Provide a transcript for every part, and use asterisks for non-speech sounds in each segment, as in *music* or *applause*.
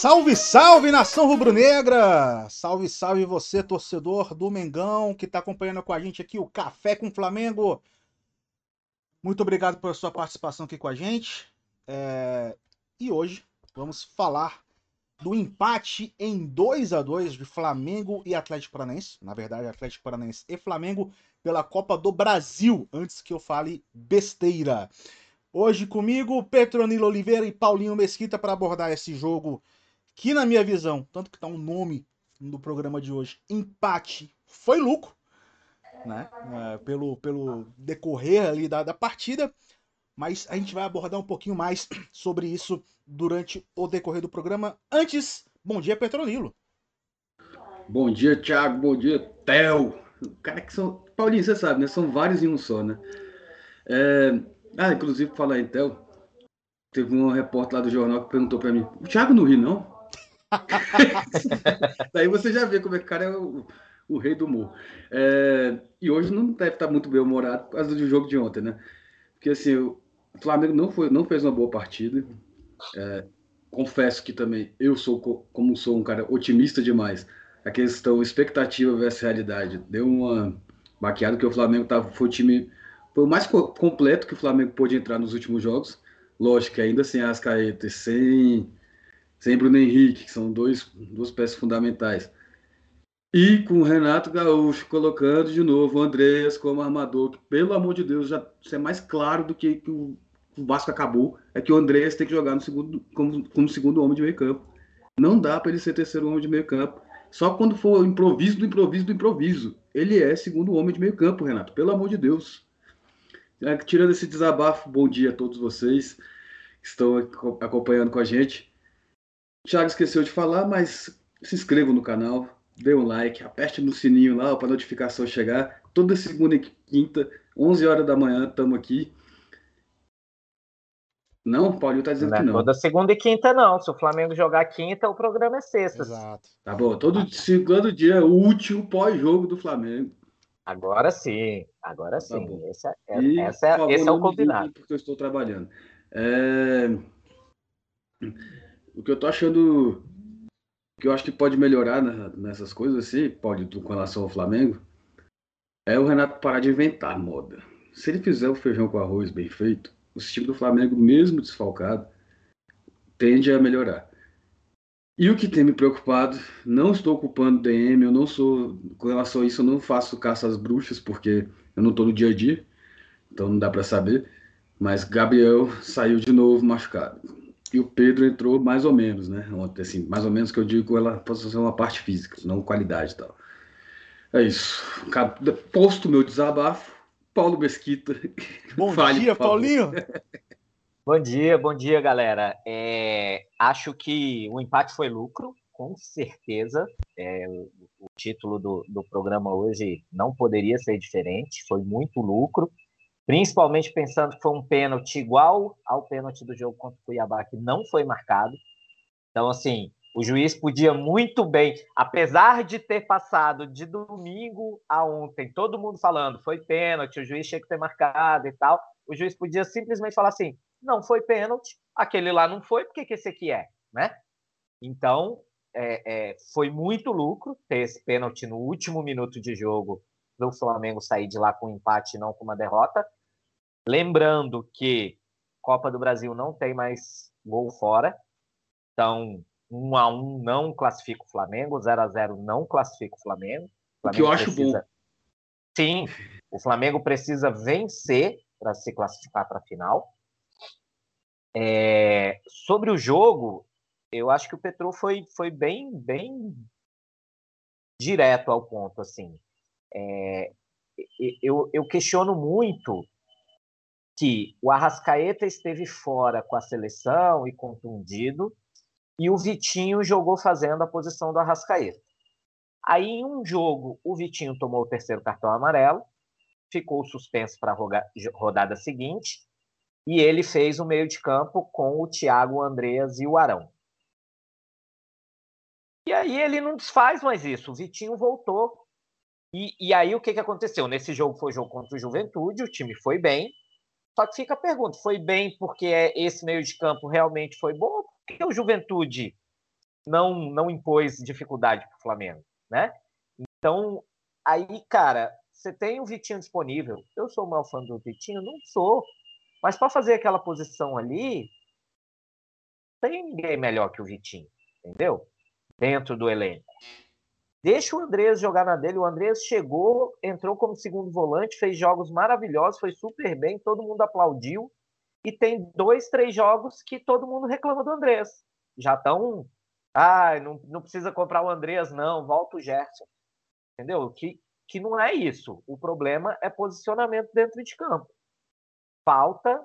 Salve, salve, nação rubro-negra! Salve, salve você, torcedor do Mengão, que está acompanhando com a gente aqui o Café com Flamengo. Muito obrigado pela sua participação aqui com a gente. É... E hoje vamos falar do empate em 2 a 2 de Flamengo e Atlético Paranaense. Na verdade, Atlético Paranaense e Flamengo pela Copa do Brasil, antes que eu fale besteira. Hoje comigo, Petronilo Oliveira e Paulinho Mesquita para abordar esse jogo que, na minha visão, tanto que está um nome no programa de hoje, empate, foi lucro, né? É, pelo, pelo decorrer ali da, da partida. Mas a gente vai abordar um pouquinho mais *clears throat* sobre isso durante o decorrer do programa. Antes, bom dia, Petronilo. Bom dia, Thiago. Bom dia, Theo. Cara que são. Paulinho, você sabe, né? São vários em um só, né? É... Ah, inclusive, falar em Theo. Teve um repórter lá do jornal que perguntou para mim: o Thiago não ri, não? *laughs* Daí você já vê como é que o cara é o, o rei do humor. É... E hoje não deve estar muito bem humorado por causa do jogo de ontem, né? Porque assim, o Flamengo não, foi, não fez uma boa partida. É... Confesso que também eu sou, como sou um cara otimista demais, a questão expectativa versus realidade deu uma baqueada que o Flamengo tava, foi o time foi o mais completo que o Flamengo pôde entrar nos últimos jogos. Lógico que ainda sem Ascaeta e sem, sem Bruno Henrique, que são dois, duas peças fundamentais. E com o Renato Gaúcho colocando de novo o Andreas como armador, que pelo amor de Deus, já isso é mais claro do que, que o, o Vasco acabou, é que o Andreas tem que jogar no segundo, como, como segundo homem de meio campo. Não dá para ele ser terceiro homem de meio campo. Só quando for improviso do improviso do improviso. Ele é segundo homem de meio campo, Renato. Pelo amor de Deus. É, tirando esse desabafo, bom dia a todos vocês que estão acompanhando com a gente. Thiago esqueceu de falar, mas se inscrevam no canal, dê um like, aperte no sininho lá para a notificação chegar. Toda segunda e quinta, 11 horas da manhã, estamos aqui. Não, o Paulinho tá dizendo não que não. Toda segunda e quinta não. Se o Flamengo jogar quinta, o programa é sexta. Exato. Tá bom, todo segundo dia útil pós-jogo do Flamengo. Agora sim, agora Tá sim. bom. esse é, E, essa é- favor, esse é o combinado. Porque eu estou trabalhando. É, O que eu tô achando que eu acho que pode melhorar nessas coisas assim, pode com relação ao Flamengo, é o Renato parar de inventar moda. Se ele fizer o feijão com arroz bem feito, o time do Flamengo, mesmo desfalcado, tende a melhorar. E o que tem me preocupado, não estou culpando o DM, eu não sou, com relação a isso, eu não faço caça às bruxas, porque eu não estou no dia a dia, então não dá para saber. Mas Gabriel saiu de novo machucado. E o Pedro entrou mais ou menos, né? Ontem, assim, mais ou menos que eu digo, ela pode ser uma parte física, não qualidade e tal. É isso. Posto meu desabafo, Paulo Mesquita. *laughs* Bom fale, dia. Paulinho. *laughs* Bom dia, bom dia, galera. É, acho que o empate foi lucro, com certeza. É, o, o título do, do programa hoje não poderia ser diferente, foi muito lucro, principalmente pensando que foi um pênalti igual ao pênalti do jogo contra o Cuiabá, que não foi marcado. Então, assim, o juiz podia muito bem, apesar de ter passado de domingo a ontem, todo mundo falando foi pênalti, o juiz tinha que ter marcado e tal, o juiz podia simplesmente falar assim: não foi pênalti, aquele lá não foi, por que, esse aqui é? Né? Então, é, é, foi muito lucro ter esse pênalti no último minuto de jogo para o Flamengo sair de lá com um empate e não com uma derrota. Lembrando que Copa do Brasil não tem mais gol fora, então 1 a 1 não classifica o Flamengo, 0 a 0 não classifica o Flamengo. O O que eu Flamengo acho precisa- bom. Sim, o Flamengo precisa vencer para se classificar para a final. É, sobre o jogo, eu acho que o Petro foi, foi bem, bem direto ao ponto. Assim. É, eu, eu questiono muito que o Arrascaeta esteve fora com a seleção e contundido, e o Vitinho jogou fazendo a posição do Arrascaeta. Aí, em um jogo, o Vitinho tomou o terceiro cartão amarelo, ficou suspenso para a rodada seguinte, e ele fez o meio de campo com o Thiago, o Andreas e o Arão. E aí ele não desfaz mais isso. O Vitinho voltou. E, e aí o que, que aconteceu? Nesse jogo foi jogo contra o Juventude, o time foi bem. Só que fica a pergunta: foi bem porque esse meio de campo realmente foi bom? Ou porque o Juventude não, não impôs dificuldade para o Flamengo, né? Então, aí, cara, você tem o Vitinho disponível. Eu sou o maior fã do Vitinho? Não sou. Mas para fazer aquela posição ali, tem ninguém melhor que o Vitinho, entendeu? Dentro do elenco. Deixa o Andrés jogar na dele. O Andrés chegou, entrou como segundo volante, fez jogos maravilhosos, foi super bem, todo mundo aplaudiu. E tem dois, três jogos que todo mundo reclama do Andrés. Já estão. Ah, não, não precisa comprar o Andrés, não, volta o Gerson. Entendeu? Que, que não é isso. O problema é posicionamento dentro de campo. Falta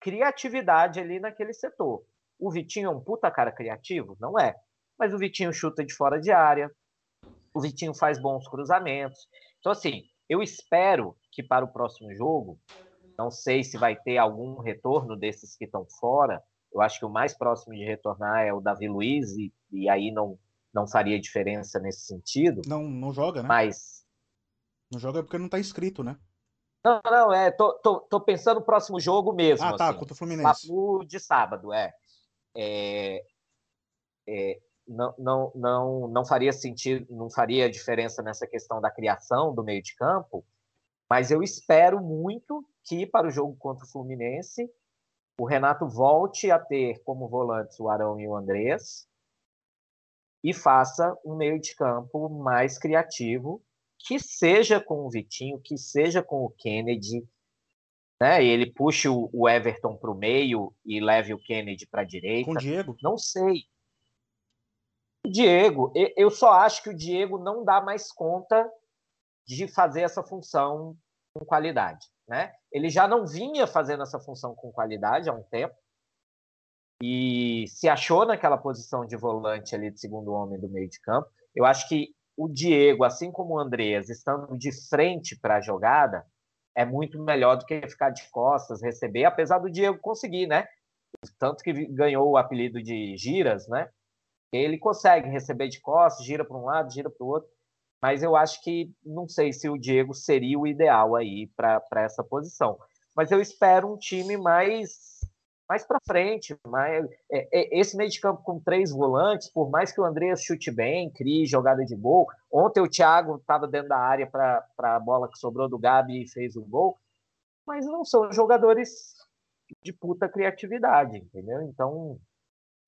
criatividade ali naquele setor. O Vitinho é um puta cara criativo? Não é. Mas o Vitinho chuta de fora de área, o Vitinho faz bons cruzamentos. Então, assim, eu espero que para o próximo jogo, não sei se vai ter algum retorno desses que estão fora. Eu acho que o mais próximo de retornar é o Davi Luiz, e, e aí não, não faria diferença nesse sentido. Não, não joga, né? Mas. Não joga porque não está inscrito, né? Não, não, é. Tô, tô, tô pensando no próximo jogo mesmo. Ah, tá, assim, contra o Fluminense. Papo de sábado, é. é, é não, não, não, não faria sentido, não faria diferença nessa questão da criação do meio de campo, mas eu espero muito que para o jogo contra o Fluminense o Renato volte a ter como volantes o Arão e o Andrés e faça um meio de campo mais criativo, que seja com o Vitinho, que seja com o Kennedy, né? Ele puxe o Everton para o meio e leve o Kennedy para a direita. Com o Diego? Não sei. Diego, eu só acho que o Diego não dá mais conta de fazer essa função com qualidade. Né? Ele já não vinha fazendo essa função com qualidade há um tempo e se achou naquela posição de volante ali de segundo homem do meio de campo. Eu acho que o Diego, assim como o Andreas, estando de frente para a jogada, é muito melhor do que ficar de costas, receber, apesar do Diego conseguir, né? Tanto que ganhou o apelido de Giras, né? Ele consegue receber de costas, gira para um lado, gira para o outro, mas eu acho que não sei se o Diego seria o ideal aí para essa posição. Mas eu espero um time mais mais para frente, mais, é, é, esse meio de campo com três volantes, por mais que o Andreas chute bem, crie jogada de gol. Ontem o Thiago estava dentro da área para a bola que sobrou do Gabi e fez o gol, mas não são jogadores de puta criatividade, entendeu? Então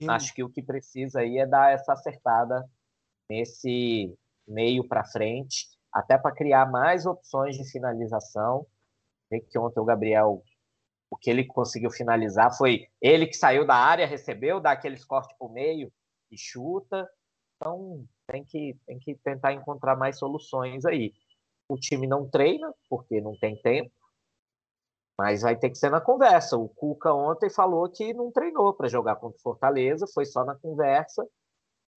Sim. Acho que o que precisa aí é dar essa acertada nesse meio para frente, até para criar mais opções de finalização. Vê que ontem o Gabriel, o que ele conseguiu finalizar foi ele que saiu da área, recebeu, dá aqueles cortes para o meio e chuta. Então tem que, tem que tentar encontrar mais soluções aí. O time não treina, porque não tem tempo. Mas vai ter que ser na conversa. O Cuca ontem falou que não treinou para jogar contra o Fortaleza, foi só na conversa.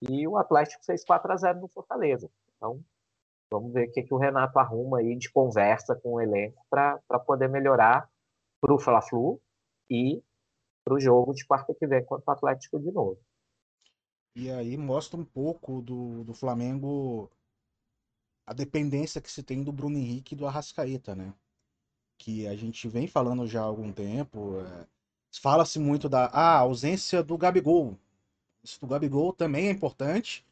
E o Atlético fez 4 a 0 no Fortaleza. Então, vamos ver o que, que o Renato arruma aí de conversa com o elenco para poder melhorar para o Fla-Flu e para o jogo de quarta que vem contra o Atlético de novo. E aí mostra um pouco do, do Flamengo a dependência que se tem do Bruno Henrique e do Arrascaeta, né? Que a gente vem falando já há algum tempo. É, Fala-se muito da ah, ausência do Gabigol. Isso do Gabigol também é importante,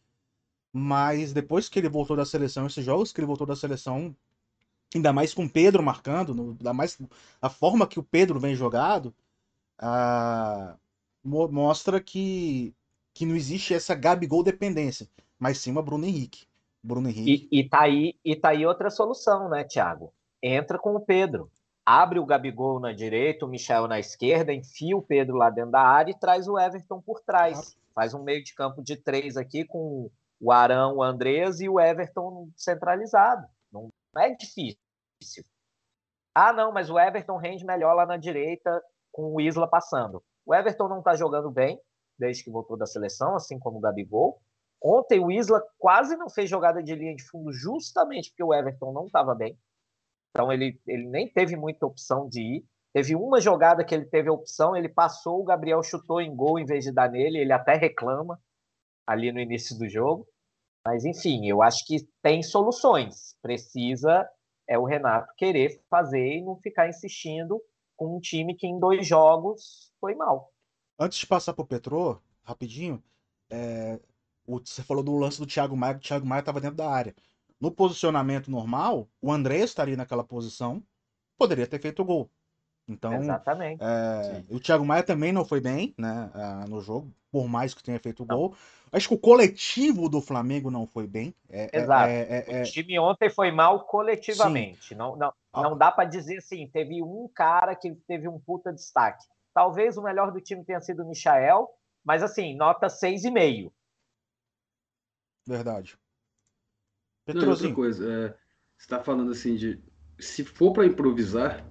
mas depois que ele voltou da seleção, esses jogos que ele voltou da seleção, ainda mais com o Pedro marcando, ainda mais a forma que o Pedro vem jogado, ah, mostra que, que não existe essa Gabigol dependência, mas sim uma Bruno Henrique. Bruno Henrique. E, e, tá aí, e tá aí outra solução, né, Thiago? entra com o Pedro. Abre o Gabigol na direita, o Michel na esquerda, enfia o Pedro lá dentro da área e traz o Everton por trás. Faz um meio de campo de três aqui com o Arão, o Andrés e o Everton centralizado. Não é difícil. Ah, não, mas o Everton rende melhor lá na direita com o Isla passando. O Everton não está jogando bem desde que voltou da seleção, assim como o Gabigol. Ontem o Isla quase não fez jogada de linha de fundo justamente porque o Everton não estava bem. Então ele, ele nem teve muita opção de ir. Teve uma jogada que ele teve opção, ele passou, o Gabriel chutou em gol em vez de dar nele, ele até reclama ali no início do jogo. Mas enfim, eu acho que tem soluções. Precisa é o Renato querer fazer e não ficar insistindo com um time que em dois jogos foi mal. Antes de passar para o Petro, rapidinho, é... você falou do lance do Thiago Maia, que o Thiago Maia estava dentro da área. No posicionamento normal, o André estaria naquela posição, poderia ter feito o gol. Então, Exatamente. É, o Thiago Maia também não foi bem né, uh, no jogo, por mais que tenha feito o gol. Acho que o coletivo do Flamengo não foi bem. É, é Exato. É, o time ontem foi mal coletivamente. Não, não, ah. não dá para dizer assim, teve um cara que teve um puta destaque. Talvez o melhor do time tenha sido o Michael, mas assim, nota 6,5. Verdade. Não, outra coisa, é, você está falando assim de se for para improvisar,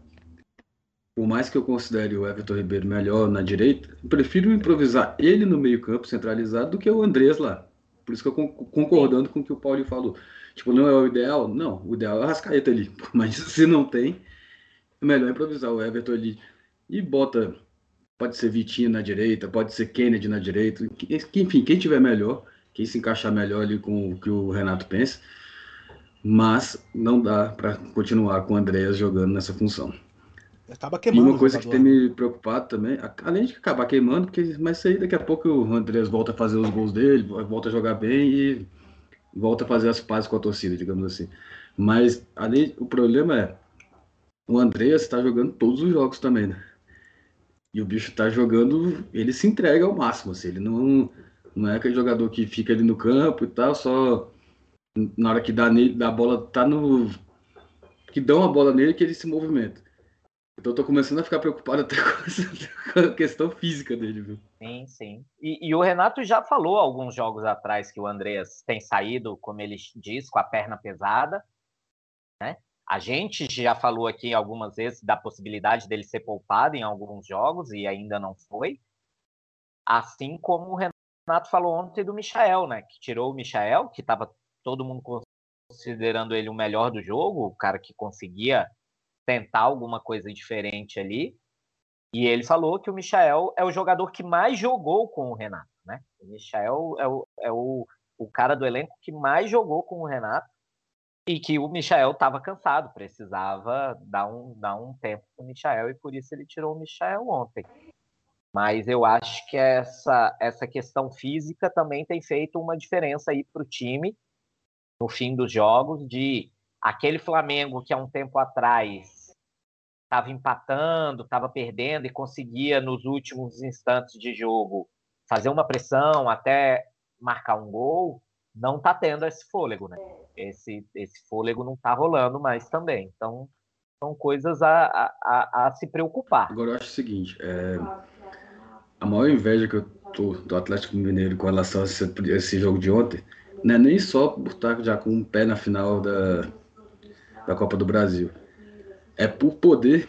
por mais que eu considere o Everton Ribeiro melhor na direita, prefiro improvisar ele no meio-campo centralizado do que o Andrés lá. Por isso que eu concordando com o que o Paulo falou. Tipo, não é o ideal? Não, o ideal é o Rascaeta ali. *laughs* Mas se não tem, é melhor improvisar o Everton ali. E bota, pode ser Vitinho na direita, pode ser Kennedy na direita. Enfim, quem tiver melhor, quem se encaixar melhor ali com o que o Renato pensa. Mas não dá para continuar com o Andréas jogando nessa função. Acaba queimando. E uma coisa que tem me preocupado também, além de acabar queimando, porque, mas aí daqui a pouco o Andrés volta a fazer os gols dele, volta a jogar bem e volta a fazer as pazes com a torcida, digamos assim. Mas além, o problema é o Andrés está jogando todos os jogos também, né? E o bicho está jogando, ele se entrega ao máximo, assim, ele não, não é aquele jogador que fica ali no campo e tal, só na hora que dá, nele, dá a bola, tá no. que dão a bola nele que ele se movimenta. Então eu tô começando a ficar preocupado até *laughs* com a questão física dele, viu? Sim, sim. E, e, o Renato já falou alguns jogos atrás que o Andreas tem saído, como ele diz, com a perna pesada. Né? A gente já falou aqui algumas vezes da possibilidade dele ser poupado em alguns jogos e ainda não foi. Assim como o Renato falou ontem do Michael, né? Que tirou o Michael, que estava todo mundo considerando ele o melhor do jogo, o cara que conseguia tentar alguma coisa diferente ali. E ele falou que o Michael é o jogador que mais jogou com o Renato, né? O Michael é o, é o, o cara do elenco que mais jogou com o Renato e que o Michael estava cansado, precisava dar um, dar um tempo para o Michael e por isso ele tirou o Michael ontem. Mas eu acho que essa, essa questão física também tem feito uma diferença aí para o time no fim dos jogos de aquele Flamengo que há um tempo atrás estava empatando, estava perdendo e conseguia nos últimos instantes de jogo fazer uma pressão até marcar um gol, não está tendo esse fôlego, né? Esse, esse fôlego não está rolando mais também. Então, são coisas a, a, a, se preocupar. Agora, eu acho o seguinte: é... a maior inveja que eu tô do Atlético Mineiro com relação a esse, esse jogo de ontem não é nem só por estar já com um pé na final da, da Copa do Brasil. É por poder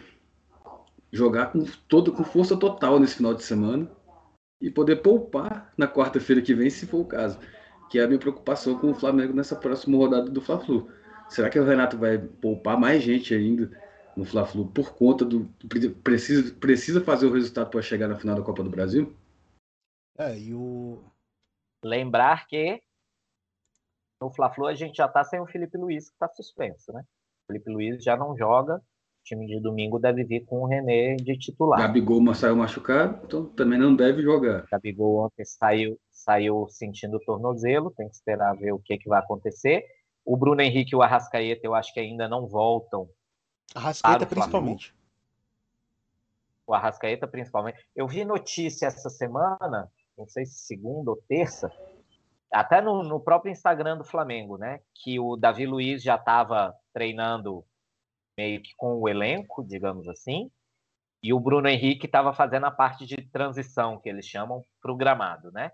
jogar com, todo, com força total nesse final de semana e poder poupar na quarta-feira que vem, se for o caso. Que é a minha preocupação com o Flamengo nessa próxima rodada do Fla-Flu. Será que o Renato vai poupar mais gente ainda no Fla-Flu por conta do. Precisa, precisa fazer o resultado para chegar na final da Copa do Brasil? É, e o. Lembrar que no Fla-Flu a gente já está sem o Felipe Luiz, que está suspenso, né? Felipe Luiz já não joga. O time de domingo deve vir com o René de titular. Gabigol saiu machucado, então também não deve jogar. Gabigol ontem saiu, saiu sentindo o tornozelo, tem que esperar ver o que, que vai acontecer. O Bruno Henrique e o Arrascaeta eu acho que ainda não voltam. Arrascaeta principalmente. O Arrascaeta principalmente. Eu vi notícia essa semana, não sei se segunda ou terça, até no, no, próprio Instagram do Flamengo, né? Que o Davi Luiz já estava treinando meio que com o elenco, digamos assim, e o Bruno Henrique estava fazendo a parte de transição, que eles chamam, para o gramado, né?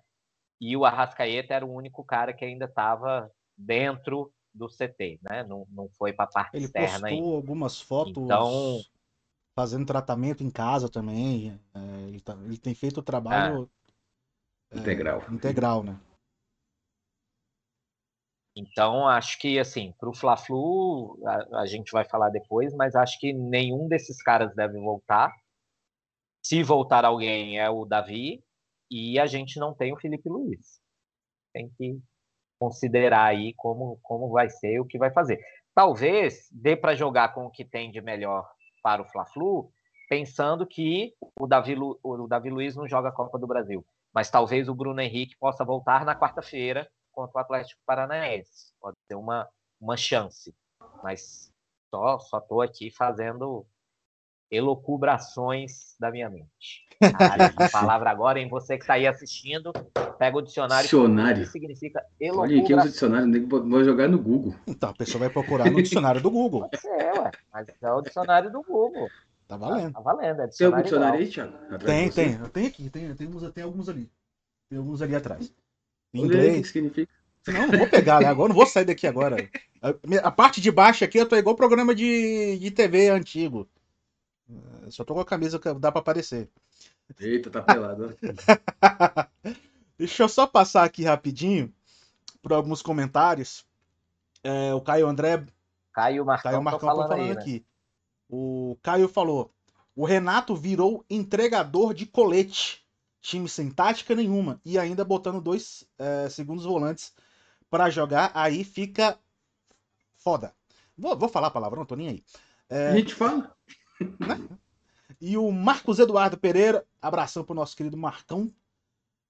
E o Arrascaeta era o único cara que ainda estava dentro do CT, né? Não, não foi para a parte Ele externa. Ele postou algumas fotos então, fazendo tratamento em casa também. É, ele, tá, ele, tem feito o trabalho é, integral. integral, né? Então, acho que, assim, para o Fla-Flu, a, a, gente vai falar depois, mas acho que nenhum desses caras deve voltar. Se voltar alguém, é o Davi, e a gente não tem o Felipe Luiz. Tem que considerar aí como, como vai ser, o que vai fazer. Talvez dê para jogar com o que tem de melhor para o Fla-Flu, pensando que o Davi, o Davi Luiz não joga a Copa do Brasil. mas talvez o Bruno Henrique possa voltar na quarta-feira contra o Atlético Paranaense. Pode ter uma, uma chance. Mas só só tô aqui fazendo elocubrações da minha mente. *laughs* a palavra agora, em você que está aí assistindo, pega o dicionário. Dicionário. Que significa elocubração. Olha, aqui o dicionário, vou jogar no Google. Então, a pessoa vai procurar no dicionário do Google. Pode ser, ué. Mas é o dicionário do Google. Tá valendo. Tá, tá valendo. É tem algum dicionário aí, Thiago? Tem, tem. Eu tenho aqui. Tem, tem, uns, tem alguns ali. Tem alguns ali atrás. Em inglês. O que significa? Não, não vou pegar, né? Agora não vou sair daqui agora. A, a, parte de baixo aqui eu tô igual programa de, de TV antigo. Só tô com a camisa que dá pra aparecer. Eita, tá pelado. *laughs* Deixa eu só passar aqui rapidinho por alguns comentários. É, o Caio André. Caio Marcão, Caio Marcão falando, falando aí, né? aqui. O Caio falou: o Renato virou entregador de colete. Time sem tática nenhuma. E ainda botando dois é, segundos volantes para jogar. Aí fica foda. Vou, vou falar a palavra, não tô nem aí. É... A gente fala. Né? E o Marcos Eduardo Pereira, abração pro nosso querido Marcão.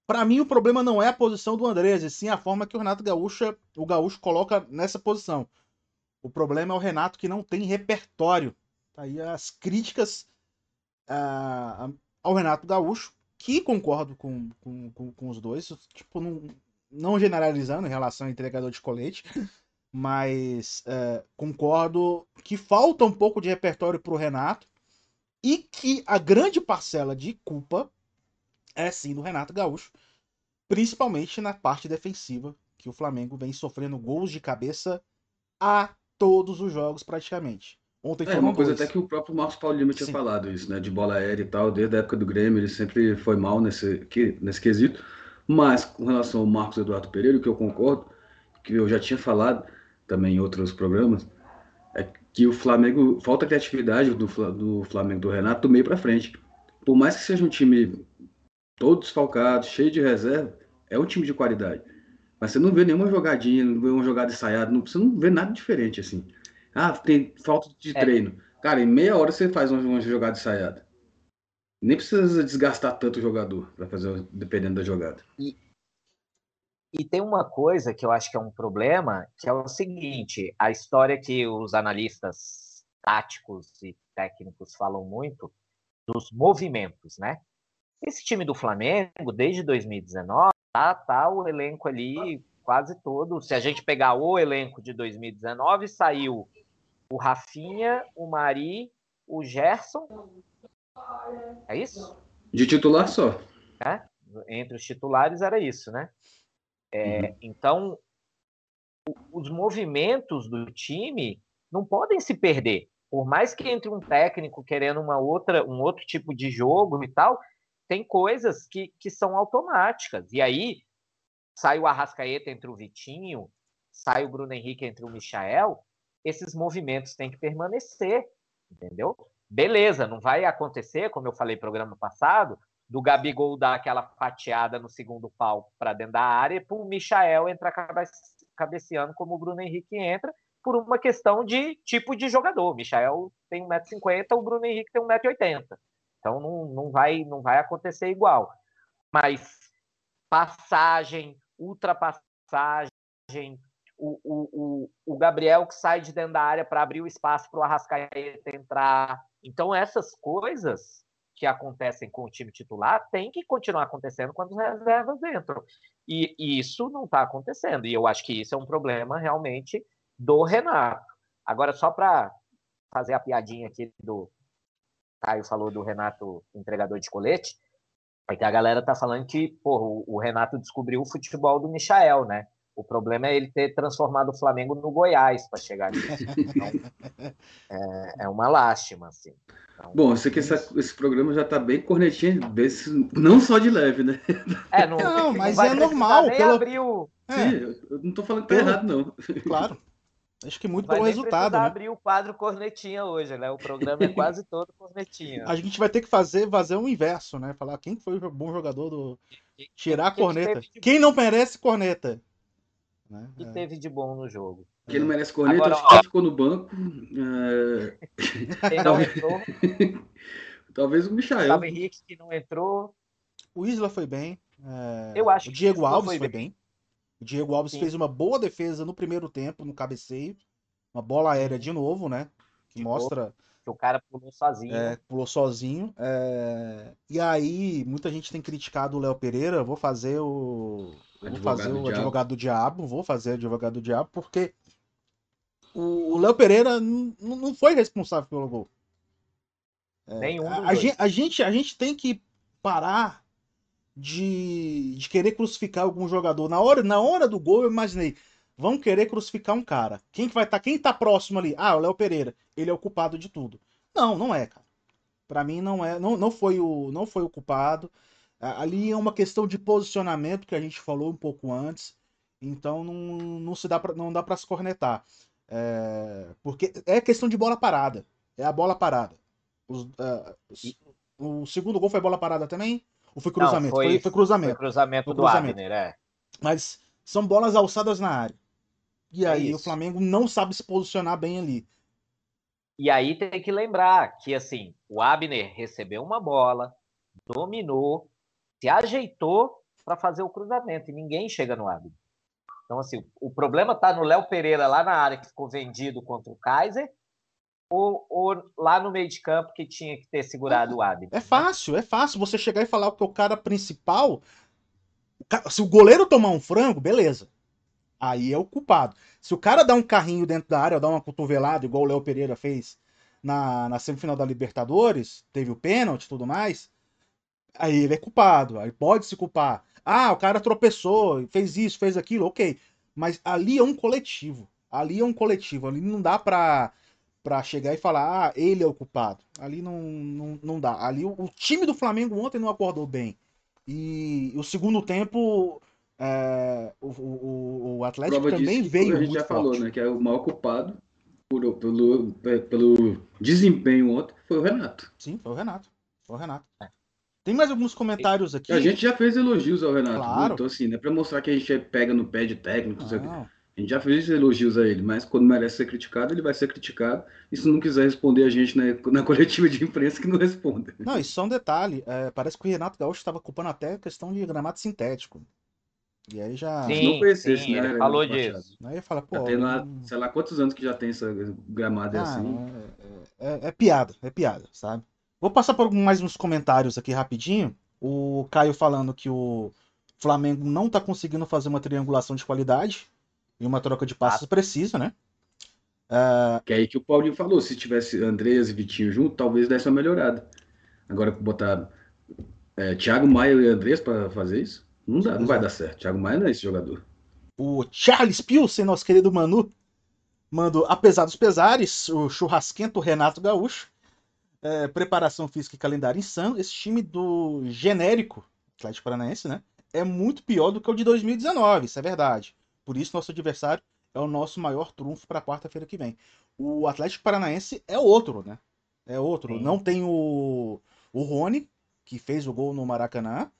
Para mim, o problema não é a posição do Andrés, e sim a forma que o Renato Gaúcho, o Gaúcho coloca nessa posição. O problema é o Renato que não tem repertório. Tá aí as críticas uh, ao Renato Gaúcho, que concordo com, com, com, com os dois, tipo, não, não generalizando em relação ao entregador de colete, *laughs* mas uh, concordo que falta um pouco de repertório pro Renato e que a grande parcela de culpa é sim do Renato Gaúcho, principalmente na parte defensiva, que o Flamengo vem sofrendo gols de cabeça a todos os jogos praticamente. Ontem é, uma coisa dois. até que o próprio Marcos Paulo Lima tinha Sim. falado isso, né? De bola aérea e tal, desde a época do Grêmio, ele sempre foi mal nesse, nesse quesito. Mas com relação ao Marcos Eduardo Pereira, que eu concordo, que eu já tinha falado também em outros programas, é que o Flamengo falta criatividade do, do Flamengo do Renato do meio para frente. Por mais que seja um time todo desfalcado, cheio de reserva, é um time de qualidade. Mas você não vê nenhuma jogadinha, não vê uma jogada ensaiada, não, você não vê nada diferente assim. Ah, tem falta de é. treino. Cara, em meia hora você faz uma, jogada ensaiada. Nem precisa desgastar tanto o jogador para fazer, dependendo da jogada. E, e tem uma coisa que eu acho que é um problema, que é o seguinte: a história que os analistas táticos e técnicos falam muito dos movimentos, né? Esse time do Flamengo, desde 2019, tá, tá o elenco ali quase todo. Se a gente pegar o elenco de 2019, saiu o Rafinha, o Mari, o Gerson. É isso? De titular só. É? Entre os titulares era isso, né? É, uhum. Então, os movimentos do time não podem se perder. Por mais que entre um técnico querendo uma outra, um outro tipo de jogo e tal, tem coisas que, que são automáticas. E aí sai o Arrascaeta entre o Vitinho, sai o Bruno Henrique entre o Michael, esses movimentos têm que permanecer, entendeu? Beleza, não vai acontecer, como eu falei no programa passado, do Gabigol dar aquela fatiada no segundo pau para dentro da área e para o Michael entrar cabe cabeceando como o Bruno Henrique entra, por uma questão de tipo de jogador. O Michael tem 1,50m, o Bruno Henrique tem 1,80m. Então não, não, vai, não vai acontecer igual. Mas passagem, ultrapassagem, o, o, o, Gabriel que sai de dentro da área para abrir o espaço para o Arrascaeta entrar. Então essas coisas que acontecem com o time titular tem que continuar acontecendo quando as reservas entram. E, e isso não está acontecendo. E eu acho que isso é um problema realmente do Renato. Agora, só para fazer a piadinha aqui do. Caio falou do Renato entregador de colete. É que a galera tá falando que porra, o Renato descobriu o futebol do Michael, né? O problema é ele ter transformado o Flamengo no Goiás para chegar nisso. Então, é, é, uma lástima, assim. Então, Bom, eu sei que essa, esse programa já está bem cornetinho, desse, não só de leve, né? É, não, não mas não é normal. Pelo... Abriu... É. Sim, eu não estou falando que tá errado, não. Claro. Acho que muito pelo resultado. Né? abrir o quadro cornetinha hoje, né? O programa é quase todo cornetinha. A gente vai ter que fazer, fazer um inverso, né? Falar quem foi o bom jogador do. Tirar a corneta. Quem não merece corneta? Né? que é. teve de bom no jogo. Quem não merece corneta, Agora, acho que ficou no banco. É... Quem não entrou. *laughs* Talvez o Michael. Gustavo Henrique que não entrou. O Isla foi bem. É, Eu acho o que Diego Alves foi foi bem. bem. O Diego Alves Sim. fez uma boa defesa no primeiro tempo, no cabeceio. Uma bola aérea de novo, né? Que De mostra Que o cara pulou sozinho. É, pulou sozinho. é, E aí, muita gente tem criticado o Léo Pereira. Vou fazer o. Vou Advogado fazer do o advogado do diabo. Vou fazer o advogado do diabo, porque o Léo Pereira não foi responsável pelo gol. Nenhum dos A, a gente, a gente tem que parar de, de querer crucificar algum jogador. Na hora, na hora do gol, eu imaginei. Vão querer crucificar um cara. Quem que vai estar? quem tá próximo ali? Ah, o Léo Pereira. Ele é o culpado de tudo. Não, não é, cara. Pra mim não é, não, não foi o, não foi o culpado. Ali é uma questão de posicionamento que a gente falou um pouco antes. Então não, não se dá pra, não dá para se cornetar. É, porque é questão de bola parada. É a bola parada. Os, ah, os- o segundo gol foi bola parada também? Ou foi Não, cruzamento? foi- foi, foi Foi cruzamento. cruzamento Foi do cruzamento. Abner, é. Mas são bolas alçadas na área. E É aí o isso. Flamengo não sabe se posicionar bem ali. E aí tem que lembrar que assim, o Abner recebeu uma bola, dominou, se ajeitou para fazer o cruzamento e ninguém chega no Abner. Então assim, o problema tá no Léo Pereira lá na área que ficou vendido contra o Kaiser ou, ou lá no meio de campo que tinha que ter segurado o Abner. É fácil, é fácil você chegar e falar que o cara principal. Se o goleiro tomar um frango, beleza. Aí é o culpado. Se o cara dá um carrinho dentro da área, ou dá uma cotovelada, igual o Léo Pereira fez na, na semifinal da Libertadores, teve o pênalti e tudo mais, aí ele é culpado. Aí pode se culpar. Ah, o cara tropeçou, fez isso, fez aquilo, ok. Mas ali é um coletivo. Ali é um coletivo. Ali não dá pra, pra chegar e falar, ah, ele é o culpado. Ali não, não, não dá. Ali o, o time do Flamengo ontem não acordou bem. E o segundo tempo, é, o, o, o Atlético Prova também disso que veio a gente muito já falou, forte. né? Que é o maior culpado por- pelo, pelo desempenho ontem foi o Renato. Sim, foi o Renato. Foi o Renato. Tem mais alguns comentários aqui. A gente já fez elogios ao Renato, Claro. então assim, não é pra mostrar que a gente pega no pé de técnico. Não, A gente já fez elogios a ele, mas quando merece ser criticado, ele vai ser criticado. E se não quiser responder a gente na, na coletiva de imprensa, que não responda. não, e só um detalhe. é, parece que o Renato Gaúcho estava culpando até a questão de gramado sintético. E aí já. Se Sim, não conhecesse, sim, né, ele falou disso. Aí fala, pô. Já tem lá, sei lá quantos anos que já tem essa gramada Ah, assim. é, é- é piada, é piada, sabe? Vou passar por mais uns comentários aqui rapidinho. O Caio falando que o Flamengo não tá conseguindo fazer uma triangulação de qualidade e uma troca de passes precisa, né? Que é aí que o Paulinho falou, se tivesse Andreas e Vitinho junto, talvez desse uma melhorada. Agora botar é, Thiago Maia e Andreas para fazer isso, não dá, não vai dar certo. Thiago Maia não é esse jogador. O Charles Pilsen, nosso querido Manu, mandou, apesar dos pesares, o churrasquento Renato Gaúcho, é, preparação física e calendário insano. Esse time do genérico Atlético Paranaense, né? É muito pior do que o de 2019, isso é verdade. Por isso, nosso adversário é o nosso maior trunfo para quarta-feira que vem. O Atlético Paranaense é outro, né? É outro. Sim. Não tem o, o Rony, que fez o gol no Maracanã.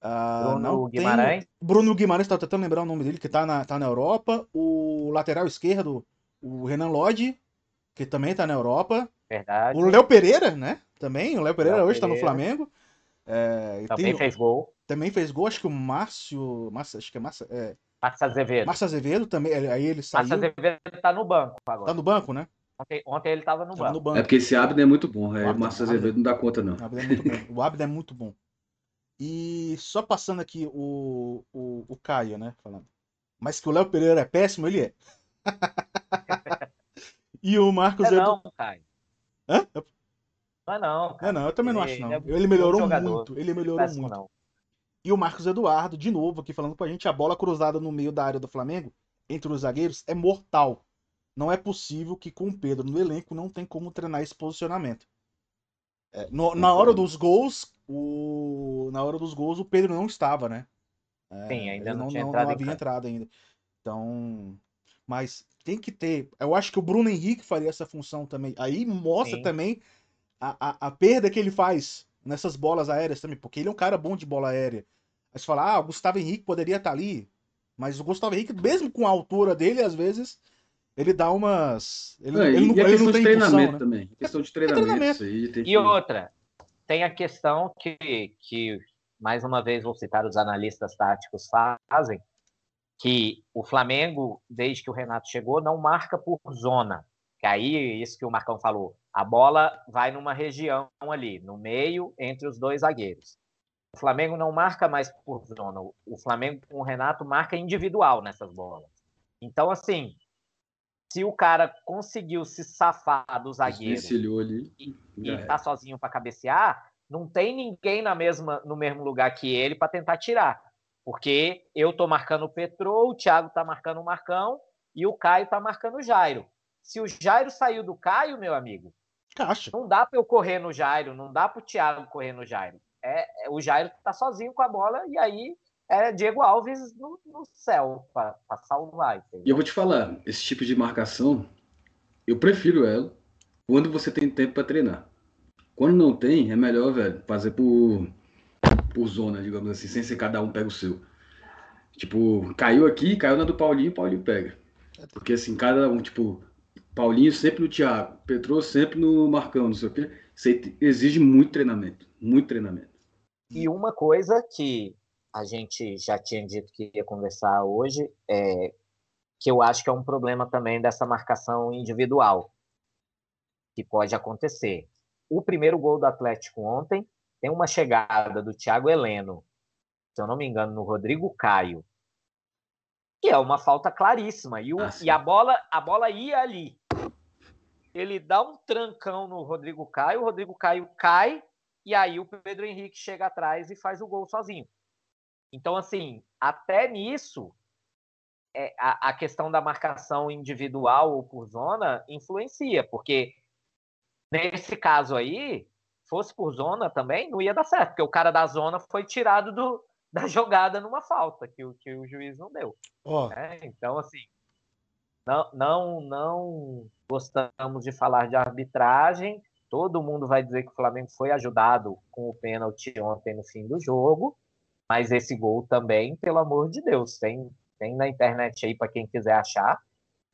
Ah, Bruno não tem Guimarães. Bruno Guimarães, tá tentando lembrar o nome dele, que tá na, tá na Europa. O lateral esquerdo, o Renan Lodge, que também tá na Europa. Verdade. O Léo Pereira, né? Também. O Léo Pereira Léo hoje tá no. Flamengo. É, Também tem- fez gol. também fez gol, acho que o Márcio. Márcio acho que é Márcio, é, Márcio Azevedo. Márcio Azevedo também. Aí ele saiu. Márcio Azevedo tá no banco agora. Tá no banco, né? Ontem, ontem ele tava no Tava no banco. É porque esse Abner é muito bom, é, O Márcio Azevedo não dá conta, não. O Abner é muito bom. O Abner é muito bom. E só passando aqui o, o, o Caio, né? Falando. Mas que o Léo Pereira é péssimo, ele é. *laughs* e o Marcos Não é Edu- não, Caio. Hã? Não é não, É, cara. não, eu também não Ele- acho, não. ele é Ele melhorou jogador. muito. Ele melhorou Péssimo, muito. não. E o Marcos Eduardo, de novo, aqui falando com a gente, a bola cruzada no meio da área do Flamengo, entre os zagueiros, é mortal. Não é possível que com o Pedro no elenco não tem como treinar esse posicionamento. É, no- na hora dos gols, o, na hora dos gols, o Pedro não estava, né? É, Sim, ainda ele não tinha entrado em havia entrado ainda. Então, mas tem que ter. Eu acho que o Bruno Henrique faria essa função também. Aí mostra Sim. também a, a, a perda que ele faz nessas bolas aéreas também, porque ele é um cara bom de bola aérea. Aí você fala, ah, o Gustavo Henrique poderia estar ali. Mas o Gustavo Henrique, mesmo com a altura dele, às vezes, ele dá umas. Ele, É, ele e não, a ele questão não de tem impulsão, treinamento né? também. Questão de treinamento, treinamento. aí tem que... E outra, tem a questão que, que mais uma vez vou citar os analistas táticos fazem, que o Flamengo, desde que o Renato chegou, não marca por zona. Que aí, isso que o Marcão falou, a bola vai numa região ali, no meio, entre os dois zagueiros. O Flamengo não marca mais por zona. O Flamengo com o Renato marca individual nessas bolas. Então, assim, se o cara conseguiu se safar do zagueiro ali, e, e tá sozinho para cabecear, não tem ninguém na mesma, no mesmo lugar que ele para tentar tirar. Porque eu tô marcando o Petro, o Thiago tá marcando o Marcão e o Caio tá marcando o Jairo. Se o Jairo saiu do Caio, meu amigo, Caixa. não dá para eu correr no Jairo, não dá para o Thiago correr no Jairo. É, é, o Jairo tá sozinho com a bola e aí é Diego Alves no, no céu para salvar. Entendeu? E eu vou te falar, esse tipo de marcação, eu prefiro ela quando você tem tempo para treinar. Quando não tem, é melhor, velho, fazer por, por zona, digamos assim, sem ser cada um pega o seu. Tipo, caiu aqui, caiu na do Paulinho, Paulinho pega. Porque assim, cada um, tipo, Paulinho sempre no Thiago, Petro sempre no Marcão, não sei o quê. Isso exige muito treinamento, muito treinamento. E uma coisa que a gente já tinha dito que ia conversar hoje é que eu acho que é um problema também dessa marcação individual que pode acontecer o primeiro gol do Atlético ontem tem uma chegada do Thiago Heleno, se eu não me engano, no Rodrigo Caio, que é uma falta claríssima. E, o, ah, e a, bola, a bola ia ali. Ele dá um trancão no Rodrigo Caio, o Rodrigo Caio cai, e aí o Pedro Henrique chega atrás e faz o gol sozinho. Então, assim, até nisso, é, a, a questão da marcação individual ou por zona influencia, porque Nesse caso aí, fosse por zona também, não ia dar certo, porque o cara da zona foi tirado do, *laughs* da jogada numa falta que o, que o juiz não deu. Oh. É, então, assim, não, não, não gostamos de falar de arbitragem. Todo mundo vai dizer que o Flamengo foi ajudado com o pênalti ontem no fim do jogo, mas esse gol também, pelo amor de Deus, tem, tem na internet aí para quem quiser achar.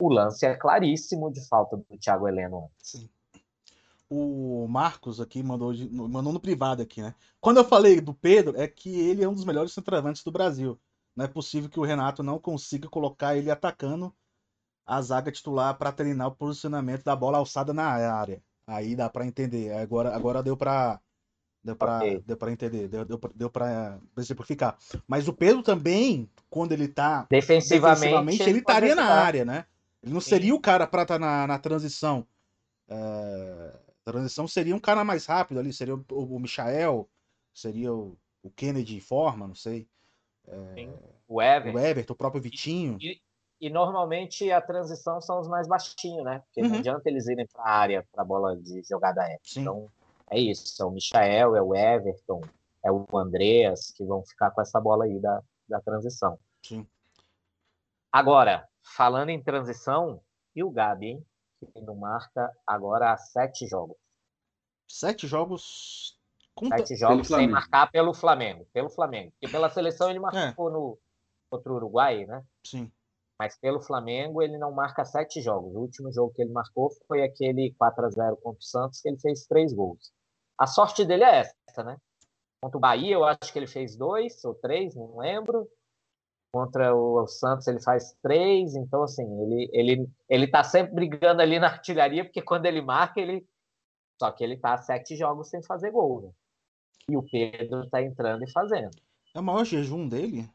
O lance é claríssimo de falta do Thiago Heleno. Sim o Marcos aqui mandou, mandou no privado aqui, né? Quando eu falei do Pedro, é que ele é um dos melhores centroavantes do Brasil. Não é possível que o Renato não consiga colocar ele atacando a zaga titular para treinar o posicionamento da bola alçada na área. Aí dá para entender. Agora, agora deu para deu para okay. deu para entender, deu, deu, deu para exemplificar. Mas o Pedro também, quando ele tá defensivamente, defensivamente ele estaria na área, né? Ele não Sim. seria o cara para estar tá na, na transição. É transição seria um cara mais rápido ali, seria o, o Michael, seria o, o Kennedy em forma, não sei. É, o Everton. O Everton, o próprio Vitinho. E, e, normalmente a transição são os mais baixinhos, né? Porque uhum. não adianta eles irem para a área para a bola de jogada aérea. Sim. Então é isso, é o Michael, é o Everton, é o Andreas que vão ficar com essa bola aí da, da transição. Sim. Agora, falando em transição, e o Gabi, hein? Que não marca agora há sete jogos. Sete jogos. Conta... Sete jogos sem marcar pelo Flamengo. Pelo Flamengo. Porque pela seleção ele marcou é. no contra o Uruguai, né? Sim. Mas pelo Flamengo ele não marca sete jogos. O último jogo que ele marcou foi aquele 4 a 0 contra o Santos, que ele fez três gols. A sorte dele é essa, né? Contra o Bahia, eu acho que ele fez dois ou três, não lembro contra o Santos ele faz três, então assim, ele, ele, ele tá sempre brigando ali na artilharia, porque quando ele marca, ele. Só que ele tá sete jogos sem fazer gol, né? E o Pedro tá entrando e fazendo. É o maior jejum dele?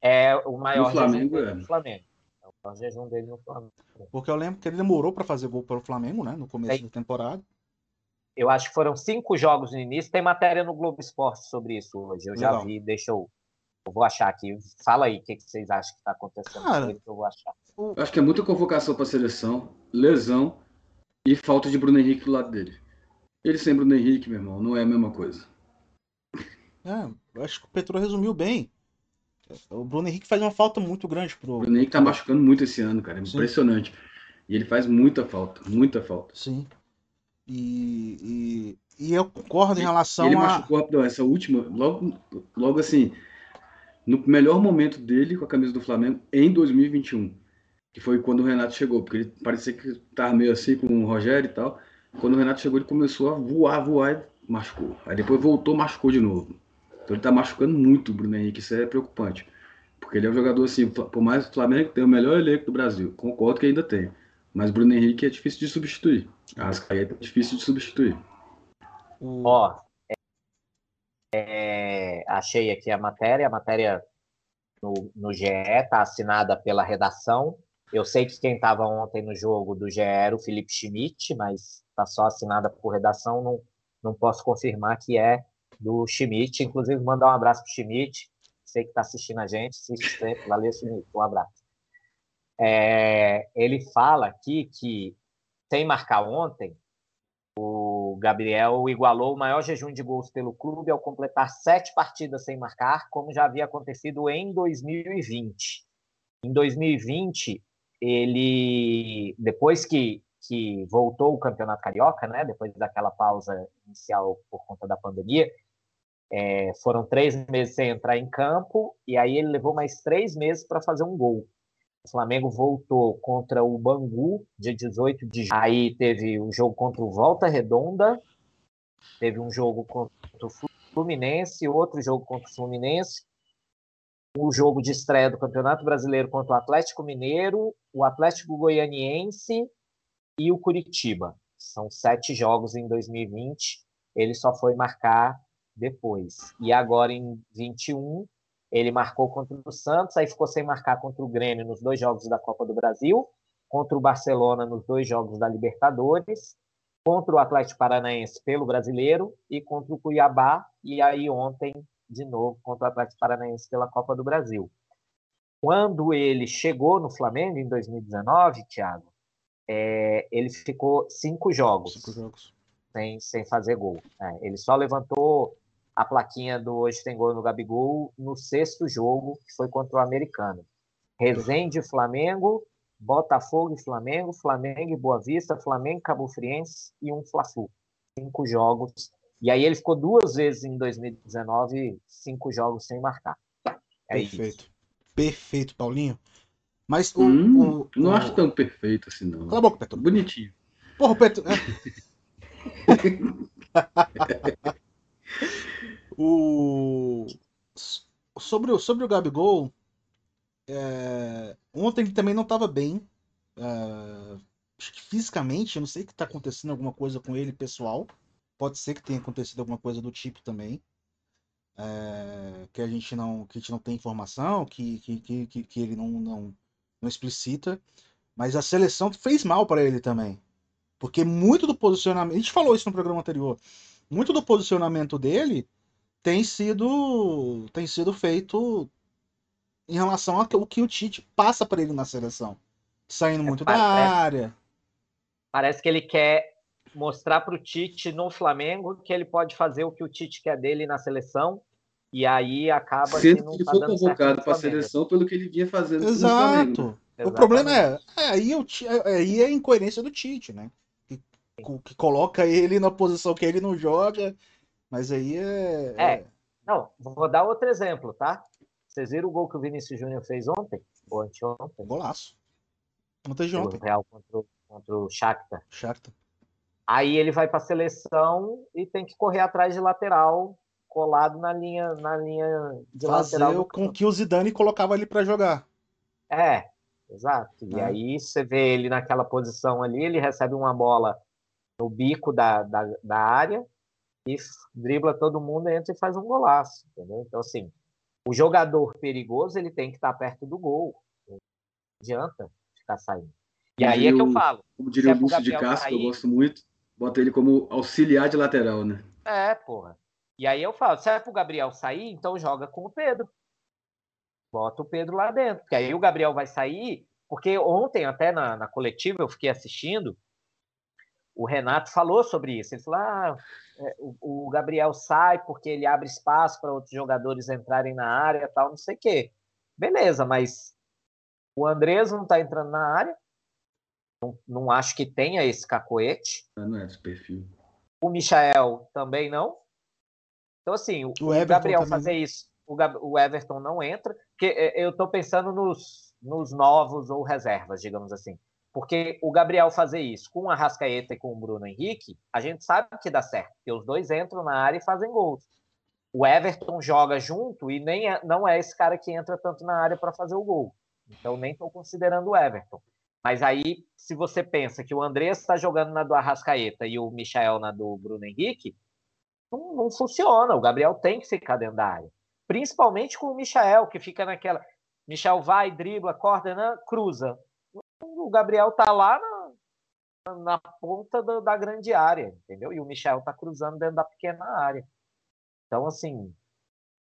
É o maior Flamengo, jejum dele no Flamengo. É o maior jejum dele no Flamengo. Porque eu lembro que ele demorou para fazer gol pelo Flamengo, né? No começo da temporada. Eu acho que foram cinco jogos no início. Tem matéria no Globo Esporte sobre isso hoje. Eu Legal. já vi, deixa eu eu vou achar aqui. Fala aí o que, que vocês acham que está acontecendo. Cara, que eu vou achar. Eu acho que é muita convocação para a seleção, lesão e falta de Bruno Henrique do lado dele. Ele sem Bruno Henrique, meu irmão, não é a mesma coisa. É, eu acho que o Petro resumiu bem. O Bruno Henrique faz uma falta muito grande pro. O Bruno Henrique tá machucando muito esse ano, cara. É impressionante. E ele faz muita falta, muita falta. Sim. E, e, e eu concordo em relação ele a. Ele machucou essa última, logo, logo assim, no melhor momento dele com a camisa do Flamengo em 2021, que foi quando o Renato chegou, porque ele parecia que estava meio assim com o Rogério e tal. Quando o Renato chegou, ele começou a voar, voar e machucou. Aí depois voltou, machucou de novo. Então ele tá machucando muito o Bruno Henrique, isso é preocupante. Porque ele é um jogador assim, por mais que o Flamengo tenha o melhor elenco do Brasil, concordo que ainda tem. Mas Bruno Henrique é difícil de substituir. Arrascaeta é difícil de substituir. Ó, é, achei aqui a matéria, a matéria no, no GE está assinada pela redação. Eu sei que quem estava ontem no jogo do GE era o Felipe Schmidt, mas está só assinada por redação, não, não posso confirmar que é do Schmidt. Inclusive, mandar um abraço para o Schmidt, sei que está assistindo a gente, assiste. Valeu, Schmidt, um abraço. É, ele fala aqui que, sem marcar ontem, o Gabriel igualou o maior jejum de gols pelo clube ao completar sete partidas sem marcar, como já havia acontecido em 2020. Em 2020, ele, depois que, que voltou o Campeonato Carioca, né, depois daquela pausa inicial por conta da pandemia, é, foram três meses sem entrar em campo, e aí ele levou mais três meses para fazer um gol. O Flamengo voltou contra o Bangu, dia 18 de julho. Aí teve um jogo contra o Volta Redonda, teve um jogo contra o Fluminense, outro jogo contra o Fluminense, o jogo de estreia do Campeonato Brasileiro contra o Atlético Mineiro, o Atlético Goianiense e o Curitiba. São sete jogos em 2020. Ele só foi marcar depois. E agora em 21 ele marcou contra o Santos, aí ficou sem marcar contra o Grêmio nos dois jogos da Copa do Brasil, contra o Barcelona nos dois jogos da Libertadores, contra o Atlético Paranaense pelo Brasileiro e contra o Cuiabá, e aí ontem, de novo, contra o Atlético Paranaense pela Copa do Brasil. Quando ele chegou no Flamengo em 2019, Thiago, é, ele ficou cinco jogos, cinco jogos. Sem, sem fazer gol. É, ele só levantou a plaquinha do Hoje Tem Gol no Gabigol no sexto jogo, que foi contra o Americano. Resende Flamengo, Botafogo e Flamengo, Flamengo e Boa Vista, Flamengo e Cabo Friense e um Fla-Flu. Cinco jogos. E aí ele ficou duas vezes em 2019, cinco jogos sem marcar. É perfeito. Isso. Perfeito, Paulinho. Mas o, hum, o, Não o... acho tão perfeito assim, não. Cala a boca, Petro. Bonitinho. Porra, Petro. É. *laughs* O... Sobre, o, sobre o Gabigol, é... ontem ele também não estava bem. É... Fisicamente, eu não sei que está acontecendo alguma coisa com ele pessoal. Pode ser que tenha acontecido alguma coisa do tipo também. É... que a gente não que a gente não tem informação, que, que, que, que ele não, não, não explicita. Mas a seleção fez mal para ele também. Porque muito do posicionamento. A gente falou isso no programa anterior. Muito do posicionamento dele tem sido tem sido feito em relação ao que o Tite passa para ele na seleção, saindo é, muito parece, da área. Parece que ele quer mostrar para o Tite no Flamengo que ele pode fazer o que o Tite quer dele na seleção e aí acaba sendo que ele tá foi convocado para a seleção pelo que ele vinha fazendo Exato. no Flamengo. O problema é, é aí, o, é, aí é a incoerência do Tite, né? Que, que coloca ele na posição que ele não joga mas aí é, é. É. Não, vou dar outro exemplo, tá? Vocês viram o gol que o Vinícius Júnior fez ontem? Ou anteontem? Golaço. Ontem de ontem. Real contra, o, contra o Shakhtar. Shakhtar. Aí ele vai para a seleção e tem que correr atrás de lateral, colado na linha, na linha de Fazer lateral. com que o Zidane colocava ele para jogar. É, exato. E é. aí você vê ele naquela posição ali, ele recebe uma bola no bico da, da, da área, e dribla todo mundo, entra e faz um golaço, entendeu? Então, assim, o jogador perigoso, ele tem que estar perto do gol. Não adianta ficar saindo. E aí é que eu falo. Como diria o Lúcio de Castro, que eu gosto muito, bota ele como auxiliar de lateral, né? É, porra. E aí eu falo, se é pro Gabriel sair, então joga com o Pedro. Bota o Pedro lá dentro. Porque aí o Gabriel vai sair, porque ontem, até na, na coletiva, eu fiquei assistindo, o Renato falou sobre isso. Ele falou: ah, é, o, o, Gabriel sai porque ele abre espaço para outros jogadores entrarem na área tal, não sei o quê. Beleza, mas o Andrés não está entrando na área. Não, não, acho que tenha esse cacoete. Ah, não é esse perfil. O Michael também não. Então, assim, o, o Gabriel fazer isso, o, o, Everton não entra, porque é, eu estou pensando nos, nos novos ou reservas, digamos assim. Porque o Gabriel fazer isso com a Rascaeta e com o Bruno Henrique, a gente sabe que dá certo, porque os dois entram na área e fazem gols. o Everton joga junto e nem é, não é esse cara que entra tanto na área para fazer o gol. Então nem estou considerando o Everton. Mas aí, se você pensa que o Andrés está jogando na do Arrascaeta e o Michael na do Bruno Henrique, não, não, funciona. O Gabriel tem que ficar dentro da área. Principalmente com o Michael, que fica naquela. Michel vai, dribla, coordena, cruza. O Gabriel tá lá na, na ponta do, da grande área, entendeu? E o Michel tá cruzando dentro da pequena área. Então, assim,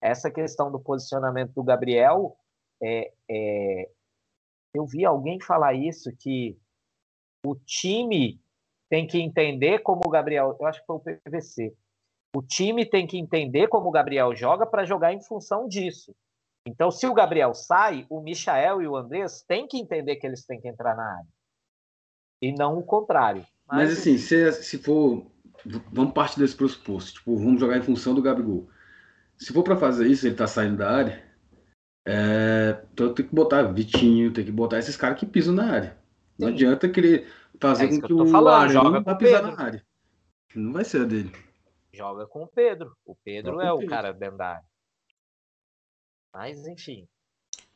essa questão do posicionamento do Gabriel, é, é, eu vi alguém falar isso, que o time tem que entender como o Gabriel, eu acho que foi o PVC, o time tem que entender como o Gabriel joga para jogar em função disso. Então, se o Gabriel sai, o Michael e o Andrés têm que entender que eles têm que entrar na área. E não o contrário. Mas, Mas assim, se, se for. Vamos partir desse pressuposto. Tipo, vamos jogar em função do Gabigol. Se for para fazer isso, ele tá saindo da área. É, então tem que botar Vitinho, tem que botar esses caras que pisam na área. Não Sim. adianta querer fazer é com que, que o falando, joga vá pisar na área. Não vai ser a dele. Joga com o Pedro. O Pedro joga é o Pedro. cara dentro da área. Mas, enfim.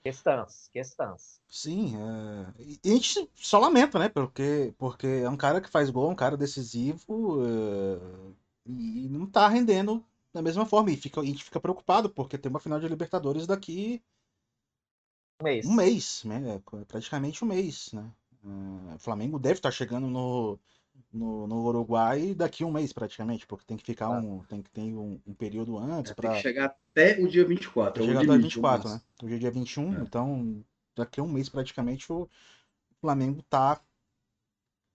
Questões, questões. Sim, é... e a gente só lamenta, né? Porque, porque é um cara que faz gol, um cara decisivo é... e não tá rendendo da mesma forma. E fica, a gente fica preocupado porque tem uma final de Libertadores daqui um mês. Um mês, né? É praticamente um mês, né? É... O Flamengo deve estar chegando no, no, no Uruguai daqui a um mês praticamente, porque tem que ficar ah. um. Tem que ter um, um período antes. É, para chegar até o dia 24. É chegar até o 24, né? Hoje é dia 21, é. então daqui a um mês praticamente o Flamengo tá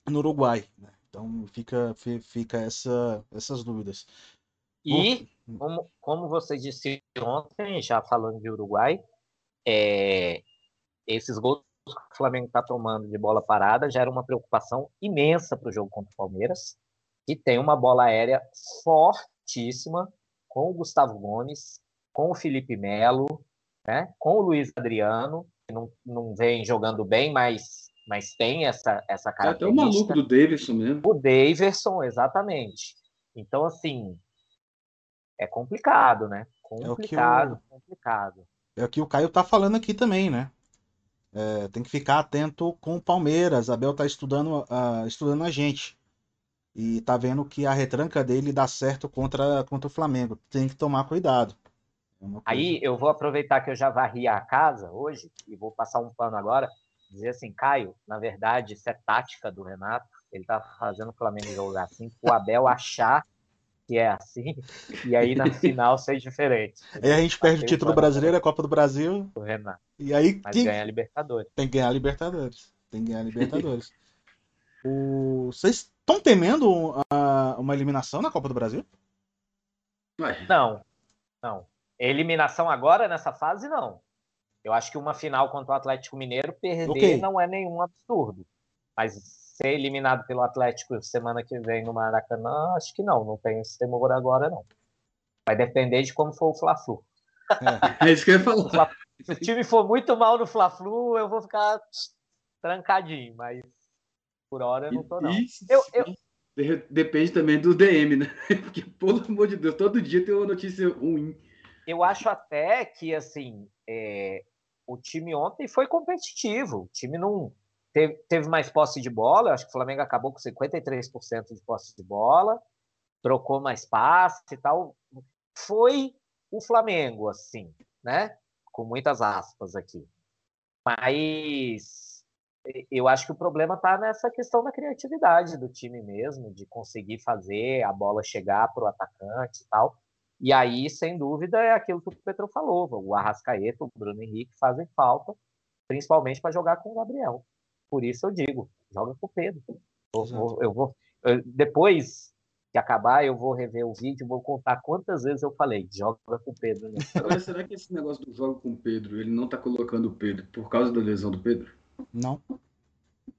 no Uruguai. Né? Então fica, fica essa, essas dúvidas. E, como, como você disse ontem, já falando de Uruguai, é, esses gols que o Flamengo está tomando de bola parada já era uma preocupação imensa para o jogo contra o Palmeiras, que tem uma bola aérea fortíssima com o Gustavo Gomes, com o Felipe Melo, né, com o Luiz Adriano, que não, não vem jogando bem, mas, mas tem essa, essa característica. É até o maluco do Davidson mesmo. O Davidson, exatamente. Então, assim, é complicado, né? Complicado, é o complicado. É o que o Caio tá falando aqui também, né? É, tem que ficar atento com o Palmeiras. Abel tá estudando, uh, estudando a gente. E tá vendo que a retranca dele dá certo contra, contra o Flamengo. Tem que tomar cuidado. É Aí eu vou aproveitar que eu já varri a casa hoje e vou passar um pano agora. Dizer assim, Caio, na verdade, isso é tática do Renato. Ele tá fazendo o Flamengo jogar assim, o Abel achar que é assim, e aí na *laughs* final ser diferente. Aí a gente perde o título brasileiro, a Copa do Brasil. O Renato. E aí Mas ganha a Libertadores. Tem que ganhar a Libertadores. Tem que ganhar a *laughs* Libertadores. o... Vocês estão temendo uma eliminação na Copa do Brasil? Não, não. Eliminação agora nessa fase, não. Eu acho que uma final contra o Atlético Mineiro perder okay. não é nenhum absurdo. Mas ser eliminado pelo Atlético semana que vem no Maracanã, acho que não, não tem esse temor agora, não. Vai depender de como for o Fla-Flu. É, é isso que eu ia falar. Se o time for muito mal no Fla-Flu, eu vou ficar trancadinho, mas por hora eu não tô, não. Eu, eu... Depende também do DM, né? *laughs* Porque, pelo amor de Deus, todo dia tem uma notícia ruim. Eu acho até que, assim, é... o time ontem foi competitivo. O time não Teve, teve mais posse de bola, acho que o Flamengo acabou com 53% de posse de bola, trocou mais passe e tal. Foi o Flamengo, assim, né? Com muitas aspas aqui. Mas eu acho que o problema está nessa questão da criatividade do time mesmo, de conseguir fazer a bola chegar para o atacante e tal. E aí, sem dúvida, é aquilo que o Petro falou: o Arrascaeta, o Bruno Henrique fazem falta, principalmente para jogar com o Gabriel. Por isso eu digo, joga com o Pedro. Eu, vou, eu vou eu, depois que acabar, eu vou rever o vídeo e vou contar quantas vezes eu falei, joga com o Pedro. Né? Agora, será que esse negócio do jogo com o Pedro, ele não tá colocando o Pedro por causa da lesão do Pedro? Não.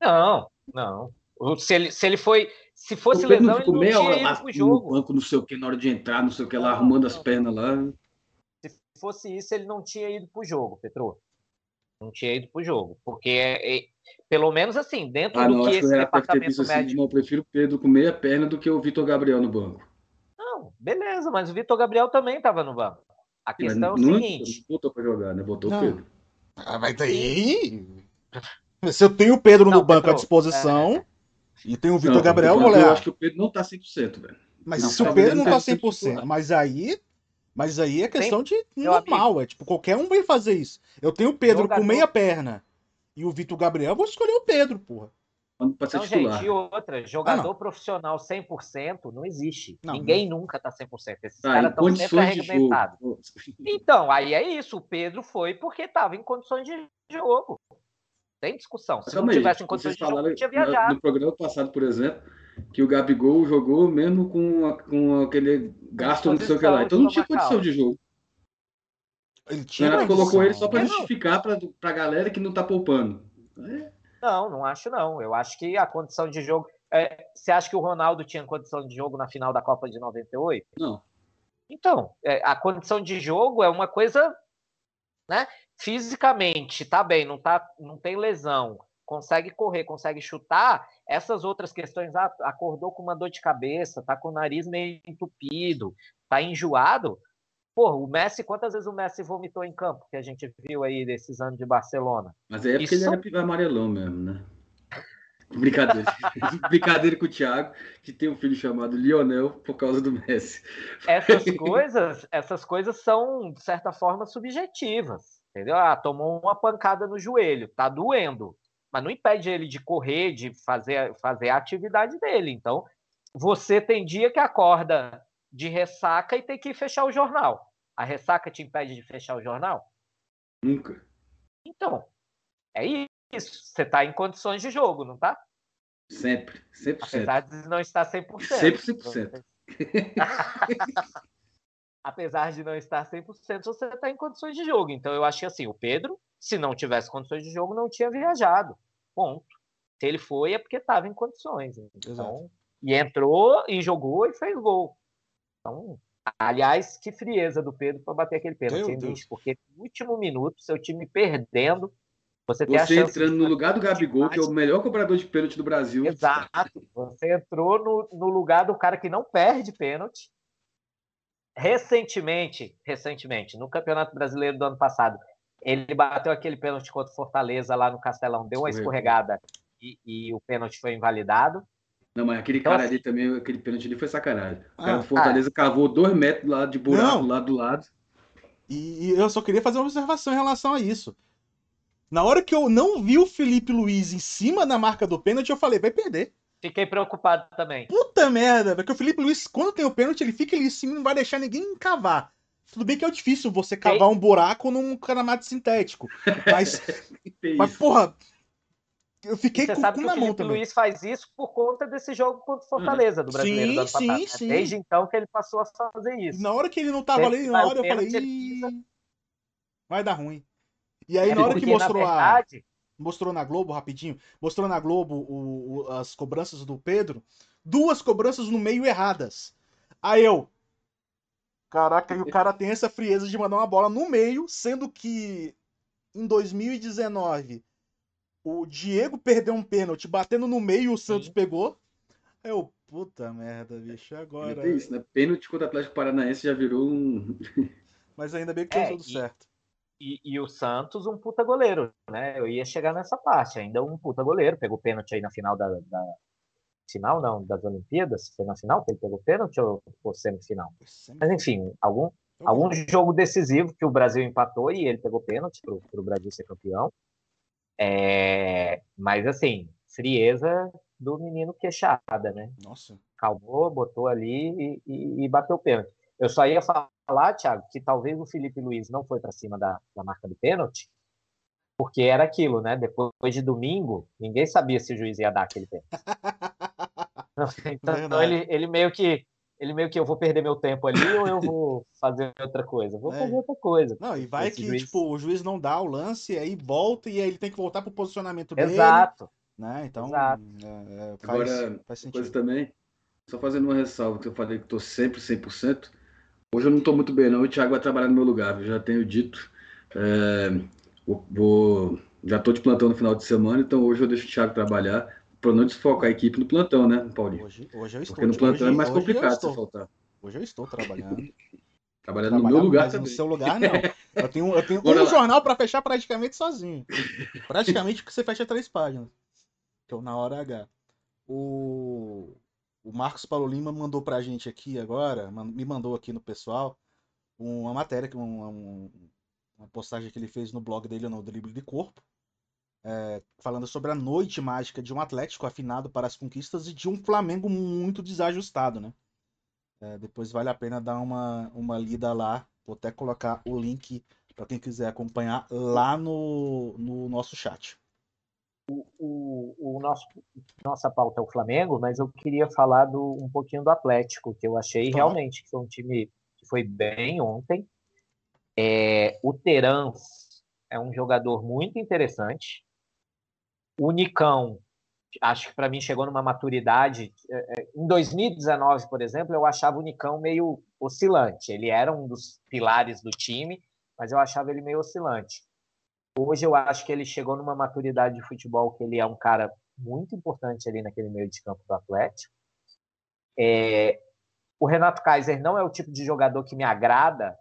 Não, não. Se ele, se ele foi. Se fosse o lesão, ele não meia hora lá pro jogo. no banco, não sei o que, na hora de entrar, não sei o que lá, não, arrumando não. as pernas lá. Se fosse isso, ele não tinha ido pro jogo, Petro. Não tinha ido pro jogo. Porque é, é, pelo menos assim, dentro ah, do não, que esse que departamento assim, médico. Assim, não, eu prefiro o Pedro com meia perna do que o Vitor Gabriel no banco. Não, beleza, mas o Vitor Gabriel também estava no banco. A questão é o seguinte. Não voltou para jogar, né? Voltou o Pedro. Ah, mas daí. *laughs* Se eu tenho o Pedro não, no banco Pedro, à disposição é... e tenho o Vitor Gabriel, eu vou Eu acho que o Pedro não tá 100%, velho. Mas não, se o Pedro não tá 100%, mas aí. Mas aí é questão de normal, é tipo, qualquer um vai fazer isso. Eu tenho o Pedro Jogador... com meia perna e o Vitor Gabriel, eu vou escolher o Pedro, porra. Titular. gente, e outra, jogador ah, profissional 100% não existe. Não, Ninguém não. nunca tá 100%. Esses tá, caras estão sempre arrebentados. Então, aí é isso. O Pedro foi porque estava em condições de jogo. Tem discussão. Se não tivesse em condições de jogo, não tinha viajado. No programa passado, por exemplo, que o Gabigol jogou mesmo com, com aquele gasto no seu que lá. Então não tinha condição de jogo. Ele tinha o colocou ele só para justificar para a galera que não tá poupando. É. Não, não acho não. Eu acho que a condição de jogo. É, você acha que o Ronaldo tinha condição de jogo na final da Copa de 98? Não. Então, é, a condição de jogo é uma coisa, né? Fisicamente, tá bem, não, tá, não tem lesão, consegue correr, consegue chutar. Essas outras questões, ah, acordou com uma dor de cabeça, tá com o nariz meio entupido, tá enjoado. Porra, o Messi, quantas vezes o Messi vomitou em campo que a gente viu aí desses anos de Barcelona? Mas aí é porque Isso... ele era amarelão mesmo, né? Brincadeira. *laughs* Brincadeira com o Thiago, que tem um filho chamado Lionel por causa do Messi. Essas coisas, essas coisas são, de certa forma, subjetivas. Entendeu? Ah, tomou uma pancada no joelho, tá doendo. Mas não impede ele de correr, de fazer, fazer a atividade dele. Então, você tem dia que acorda de ressaca e tem que fechar o jornal. A ressaca te impede de fechar o jornal? Nunca. Então, é isso. Você está em condições de jogo, não está? Sempre, 100%. Apesar de não estar 100%. Sempre 100%. *laughs* Apesar de não estar 100%, você está em condições de jogo. Então, eu acho que assim, o Pedro, se não tivesse condições de jogo, não tinha viajado. Ponto. Se ele foi, é porque estava em condições. Então, Exato. e entrou e jogou e fez gol. Então, aliás, que frieza do Pedro para bater aquele pênalti, porque no último minuto, seu time perdendo, você tem você entrando no lugar do Gabigol, que é o melhor cobrador de pênalti do Brasil. Exato. Você entrou no, no lugar do cara que não perde pênalti. Recentemente, recentemente, no Campeonato Brasileiro do ano passado, ele bateu aquele pênalti contra o Fortaleza lá no Castelão, deu uma escorregada e, e o pênalti foi invalidado. Não, mas aquele então, cara assim... ali também, aquele pênalti ali foi sacanagem. O cara ah, do Fortaleza ah, cavou dois metros do lado de buraco, lá do lado. E, e, eu só queria fazer uma observação em relação a isso. Na hora que eu não vi o Felipe Luiz em cima da marca do pênalti, eu falei, vai perder. Fiquei preocupado também. Puta merda, porque o Felipe Luiz, quando tem o pênalti, ele fica ali em cima e não vai deixar ninguém cavar. Tudo bem que é difícil você cavar um buraco num gramado sintético. Mas, *laughs* mas porra, eu fiquei com, sabe com que o Felipe Luiz faz isso por conta desse jogo contra o Fortaleza do brasileiro sim, sim, passado. Né? Sim. Desde então que ele passou a fazer isso. Na hora que ele não tava ali, na hora eu falei, vai dar ruim. E aí, é, na hora que mostrou na verdade... a. Mostrou na Globo, rapidinho. Mostrou na Globo o, o, as cobranças do Pedro. Duas cobranças no meio erradas. Aí eu. Caraca, e o cara tem essa frieza de mandar uma bola no meio, sendo que em 2019 o Diego perdeu um pênalti batendo no meio e o Santos Sim. pegou. É o puta merda, bicho. Agora. É isso, né? Pênalti contra o Atlético Paranaense já virou um. Mas ainda bem que deu é, tudo e, certo. E, e, o Santos, um puta goleiro, né? Eu ia chegar nessa parte, ainda um puta goleiro. Pegou pênalti aí na final da, da. Final, não, das Olimpíadas. Foi na final que ele pegou pênalti ou, ou semifinal? Mas enfim, algum, algum jogo decisivo que o Brasil empatou e ele pegou pênalti para o Brasil ser campeão. É, mas assim, frieza do menino queixada, né? Nossa. Calmou, botou ali e, e, bateu o pênalti. Eu só ia falar, Thiago, que talvez o Felipe Luiz não foi para cima da, da marca do pênalti, porque era aquilo, né? Depois de domingo, ninguém sabia se o juiz ia dar aquele pênalti. *laughs* então, ele, ele meio que ele meio que eu vou perder meu tempo ali ou eu vou fazer outra coisa? Vou é. fazer outra coisa. Não, e vai que juiz... tipo, o juiz não dá o lance, aí volta e aí ele tem que voltar pro posicionamento dele. Exato. Né? Então, Exato. É, é faz, Agora, faz sentido. coisa também, só fazendo uma ressalva, que eu falei que tô sempre 100%. Hoje eu não tô muito bem, não. O Thiago vai trabalhar no meu lugar, eu já tenho dito. É, vou, já tô de plantão no final de semana, então hoje eu deixo o Thiago trabalhar para não desfocar a equipe no plantão, né, Paulinho? Hoje, hoje eu estou. Porque no plantão hoje, é mais complicado você faltar. Hoje eu estou trabalhando. *laughs* Trabalhando no meu lugar mas também. no seu lugar, não. *laughs* Eu tenho, eu tenho um jornal para fechar praticamente sozinho. Praticamente que você fecha três páginas. Então, na hora H. O, o Marcos Paulo Lima mandou pra gente aqui agora, me mandou aqui no pessoal, uma matéria, uma, uma postagem que ele fez no blog dele, no Drible de Corpo, é, falando sobre a noite mágica de um Atlético afinado para as conquistas e de um Flamengo muito desajustado, né? É, depois vale a pena dar uma, uma lida lá. Vou até colocar o link para quem quiser acompanhar lá no, no nosso chat. O, o, o, nosso, nossa pauta é o Flamengo, mas eu queria falar do, um pouquinho do Atlético, que eu achei tá. realmente que foi um time que foi bem ontem. É, o Terans é um jogador muito interessante. O Nicão acho que para mim chegou numa maturidade. É, é, em 2019, por exemplo, eu achava o Nicão meio oscilante. Ele era um dos pilares do time, mas eu achava ele meio oscilante. Hoje eu acho que ele chegou numa maturidade de futebol que ele é um cara muito importante ali naquele meio de campo do Atlético. É, o Renato Kaiser não é o tipo de jogador que me agrada,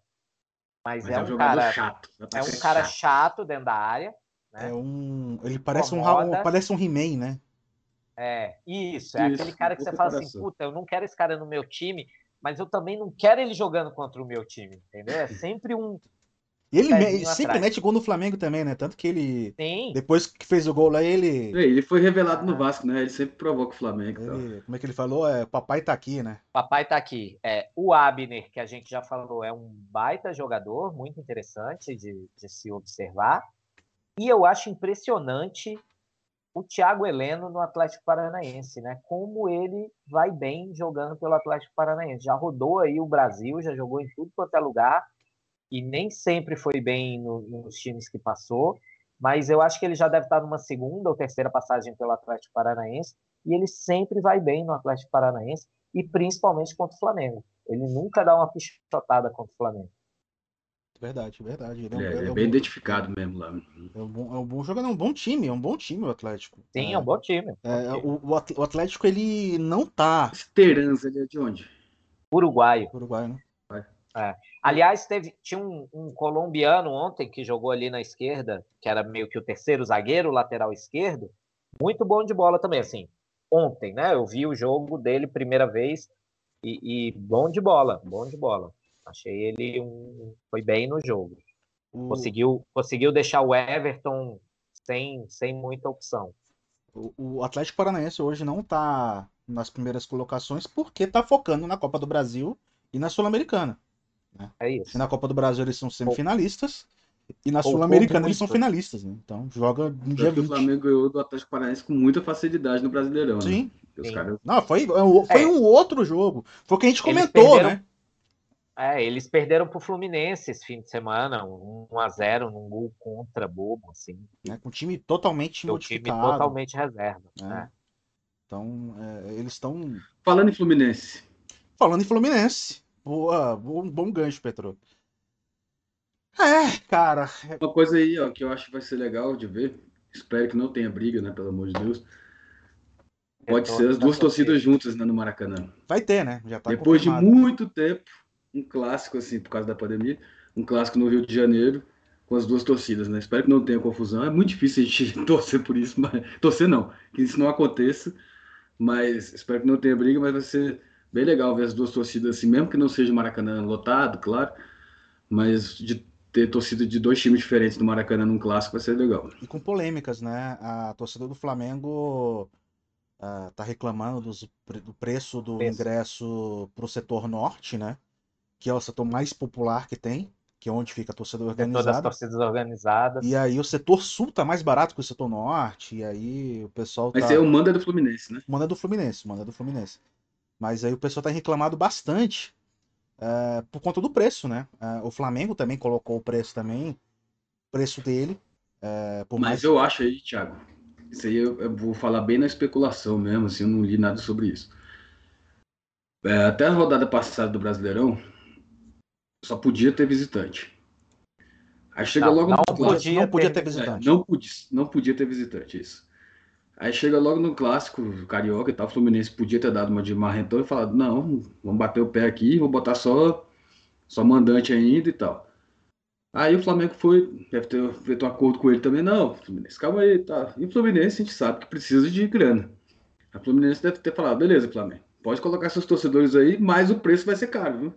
mas, mas é, é, um, um cara chato. É um cara chato dentro da área. Né? É um, ele parece um, um, parece um He-Man, né? É, isso, é isso, aquele cara que você fala assim, puta, eu não quero esse cara no meu time, mas eu também não quero ele jogando contra o meu time, entendeu? É *laughs* sempre um. E ele me, sempre mete gol no Flamengo também, né? Tanto que ele. Sim. Depois que fez o gol lá, ele. É, ele foi revelado no Vasco, né? Ele sempre provoca o Flamengo. Ele, como é que ele falou? É, papai tá aqui, né? Papai tá aqui. É, o Abner, que a gente já falou, é um baita jogador, muito interessante de, de se observar. E eu acho impressionante o Thiago Heleno no Atlético Paranaense, né? Como ele vai bem jogando pelo Atlético Paranaense. Já rodou aí o Brasil, já jogou em tudo quanto é lugar e nem sempre foi bem no, nos times que passou, mas eu acho que ele já deve estar numa segunda ou terceira passagem pelo Atlético Paranaense e ele sempre vai bem no Atlético Paranaense e principalmente contra o Flamengo. Ele nunca dá uma pichotada contra o Flamengo. Verdade, verdade. Ele é, é, é, é bem bom, identificado mesmo lá. É um, bom, é um bom jogador, é um bom time, é um bom time o Atlético. Sim, é, um bom time. É, o, o Atlético, ele não tá. Esperança, ele é de onde? Uruguaio. Uruguaio, né? É. Aliás, teve, tinha um, um, colombiano ontem que jogou ali na esquerda, que era meio que o terceiro zagueiro, lateral esquerdo, muito bom de bola também, assim. Ontem, né? Eu vi o jogo dele primeira vez e, e bom de bola, bom de bola. Achei ele um. Foi bem no jogo. Conseguiu, conseguiu deixar o Everton sem, sem muita opção. O, o Atlético Paranaense hoje não está nas primeiras colocações porque está focando na Copa do Brasil e na Sul-Americana. Né? É isso. E na Copa do Brasil eles são semifinalistas. E na Sul-Americana eles são finalistas, né? Então joga no dia 20. O Flamengo ganhou do Atlético Paranaense com muita facilidade no Brasileirão. Né? Sim. Né? Caras... Não, foi, foi é. um outro jogo. Foi o que a gente comentou, perderam, né? É, eles perderam pro Fluminense esse fim de semana, 1 a 0 num gol contra bobo, assim. É, com um time totalmente o modificado. time totalmente reserva. É. Né? Então, é, eles estão. Falando em Fluminense. Falando em Fluminense. Boa, bom, bom gancho, Petro. É, cara. Uma coisa aí, ó, que eu acho que vai ser legal de ver. Espero que não tenha briga, né? Pelo amor de Deus. Pode ser as duas torcidas juntas né, no Maracanã. Vai ter, né? Já tá Depois confirmado. de muito tempo, um clássico, assim, por causa da pandemia, um clássico no Rio de Janeiro, com as duas torcidas, né? Espero que não tenha confusão. É muito difícil a gente *laughs* torcer por isso, mas. Torcer não, que isso não aconteça. Mas espero que não tenha briga, mas vai ser bem legal ver as duas torcidas assim, mesmo que não seja o Maracanã lotado, claro. Mas de ter torcida de dois times diferentes no Maracanã num clássico vai ser legal. E com polêmicas, né? A torcida do Flamengo uh, tá reclamando dos, do preço do preço. ingresso para o setor norte, né? que é o setor mais popular que tem, que é onde fica a torcida organizada. Todas as torcidas organizadas. E aí o setor sul tá mais barato que o setor norte, e aí o pessoal tá... Mas é o manda do Fluminense, né? Manda do Fluminense, manda do Fluminense. Mas aí o pessoal tá reclamado bastante uh, por conta do preço, né? Uh, o Flamengo também colocou o preço também, preço dele. Uh, Mas mais... eu acho aí, Thiago, isso aí eu, eu, vou falar bem na especulação mesmo, assim, eu não li nada sobre isso. até a rodada passada do Brasileirão, só podia ter visitante. Aí chega não, logo não, podia, não podia ter visitante. É, não, podia, não podia ter visitante, isso. Aí chega logo no clássico, carioca e tal, o Fluminense podia ter dado uma de marrentão e falado, não, vamos bater o pé aqui, vou botar só, só mandante ainda e tal. Aí o Flamengo foi, deve ter feito um acordo com ele também, não, Fluminense, calma aí, tá. E o Fluminense a gente sabe que precisa de grana. A Fluminense deve ter falado, beleza, Flamengo, pode colocar seus torcedores aí, mas o preço vai ser caro, viu?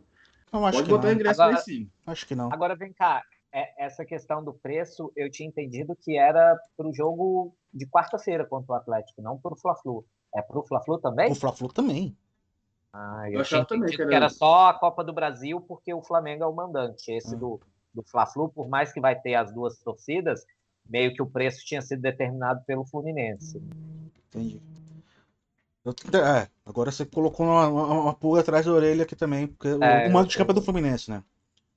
Não, acho Pode que botar não. ingresso Agora- lá em cima. Acho que não. Agora vem cá, essa questão do preço, eu tinha entendido que era para o jogo de quarta-feira contra o Atlético, não para o Fla-Flu. É para o Fla-Flu também? O Fla-Flu também. Ah, Eu eu, achava tinha também entendido que que era- só a Copa do Brasil, porque o Flamengo é o mandante. Esse Ah. do, do Fla-Flu, por mais que vai ter as duas torcidas, meio que o preço tinha sido determinado pelo Fluminense. Entendi. Eu- é, agora você colocou uma, uma, uma pulga atrás da orelha aqui também, porque o- É, o mando de campo é do Fluminense, né?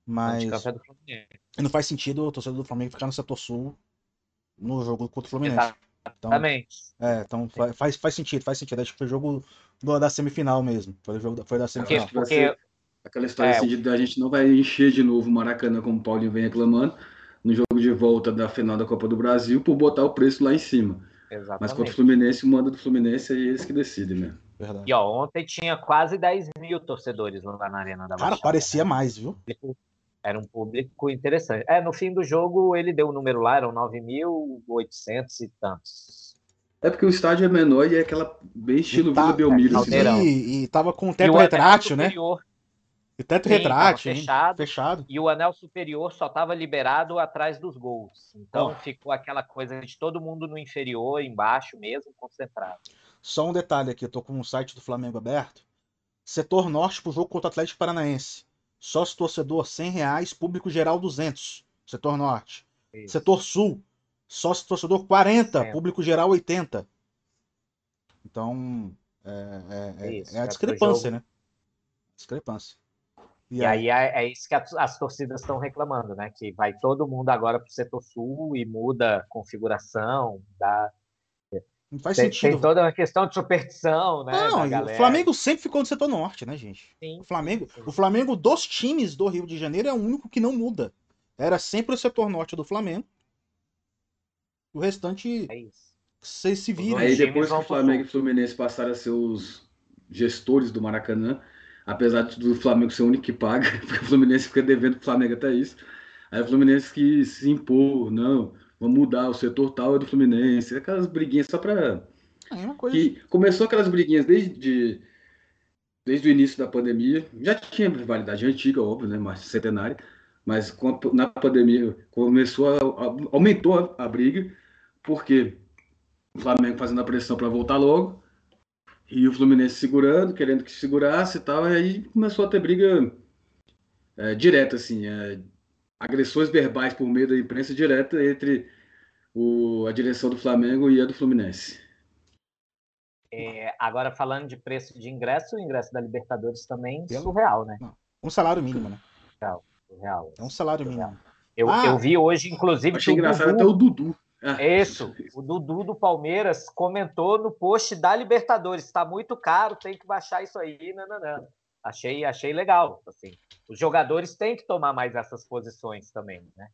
Mas handicap do Fluminense. não faz sentido o torcedor do Flamengo ficar no setor sul no jogo contra o Fluminense. Então, Exatamente. é, então fa- faz, faz sentido, faz sentido. Acho que foi o jogo do- da semifinal mesmo. Foi o jogo da, foi da Porque, semifinal. porque ser- Aquela história É, assim de a gente não vai encher de novo o Maracanã, como o Paulinho vem reclamando, no jogo de volta da final da Copa do Brasil, por botar o preço lá em cima. Mas contra o Exatamente. Fluminense, o mando do Fluminense é eles que decidem, né? Verdade. E ó, ontem tinha quase 10 mil torcedores lá na Arena da Cara, Baixada. parecia né? mais, viu? Era um público interessante. É, no fim do jogo ele deu o número lá, eram 9.800 e tantos. É porque o estádio é menor e é aquela bem estilo tá- Vila Belmiro. é, assim, né? E, e tava com teto retrátil, né? superior- E teto Sim, retrátil, fechado. Fechado. E o anel superior só estava liberado atrás dos gols. Então Ó. ficou aquela coisa de todo mundo no inferior, embaixo mesmo, concentrado. Só um detalhe aqui, eu tô com o site do Flamengo aberto. Setor norte pro jogo contra o Atlético Paranaense. Sócio torcedor 100 reais, público geral 200. Setor norte. Isso. Setor sul, sócio torcedor 40, Certo. público geral 80. Então, é, é- é- Isso, é a é discrepância, né? Discrepância. E aí é, é isso que as, as torcidas estão reclamando, né? Que vai todo mundo agora para o setor sul e muda a configuração, dá, não faz tem, sentido. tem toda uma questão de superstição, né? Não, o Flamengo sempre ficou no setor norte, né, gente? Sim, O Flamengo, sim. o Flamengo dos times do Rio de Janeiro é o único que não muda. Era sempre o setor norte do Flamengo. O restante é isso. você se vira. Aí depois que o Flamengo e o Fluminense passaram a ser os gestores do Maracanã, apesar do Flamengo ser o único que paga, *laughs* porque o Fluminense fica devendo pro Flamengo até isso. Aí o Fluminense que se impor, não, vamos mudar, o setor tal é do Fluminense, aquelas briguinhas só pra. É. Que começou aquelas briguinhas desde, desde o início da pandemia, já tinha rivalidade antiga, óbvio, né, mais centenária, mas a- na pandemia começou a, a- aumentou a, a briga, porque o Flamengo fazendo a pressão para voltar logo, e o Fluminense segurando, querendo que segurasse e tal, e aí começou a ter briga é, direta, assim, é, agressões verbais por meio da imprensa direta entre o, a direção do Flamengo e a do Fluminense. É, agora, falando de preço de ingresso, o ingresso da Libertadores também Pelo- surreal, né? Um salário mínimo, né? Surreal. É um salário mínimo. Eu, Ah! eu vi hoje, inclusive, Achei engraçado Dudu- até o Dudu. Ah, Isso, o Dudu do Palmeiras comentou no post da Libertadores, está muito caro, tem que baixar isso aí, não, não, não. Achei, achei legal, assim. Os jogadores têm que tomar mais essas posições também, né?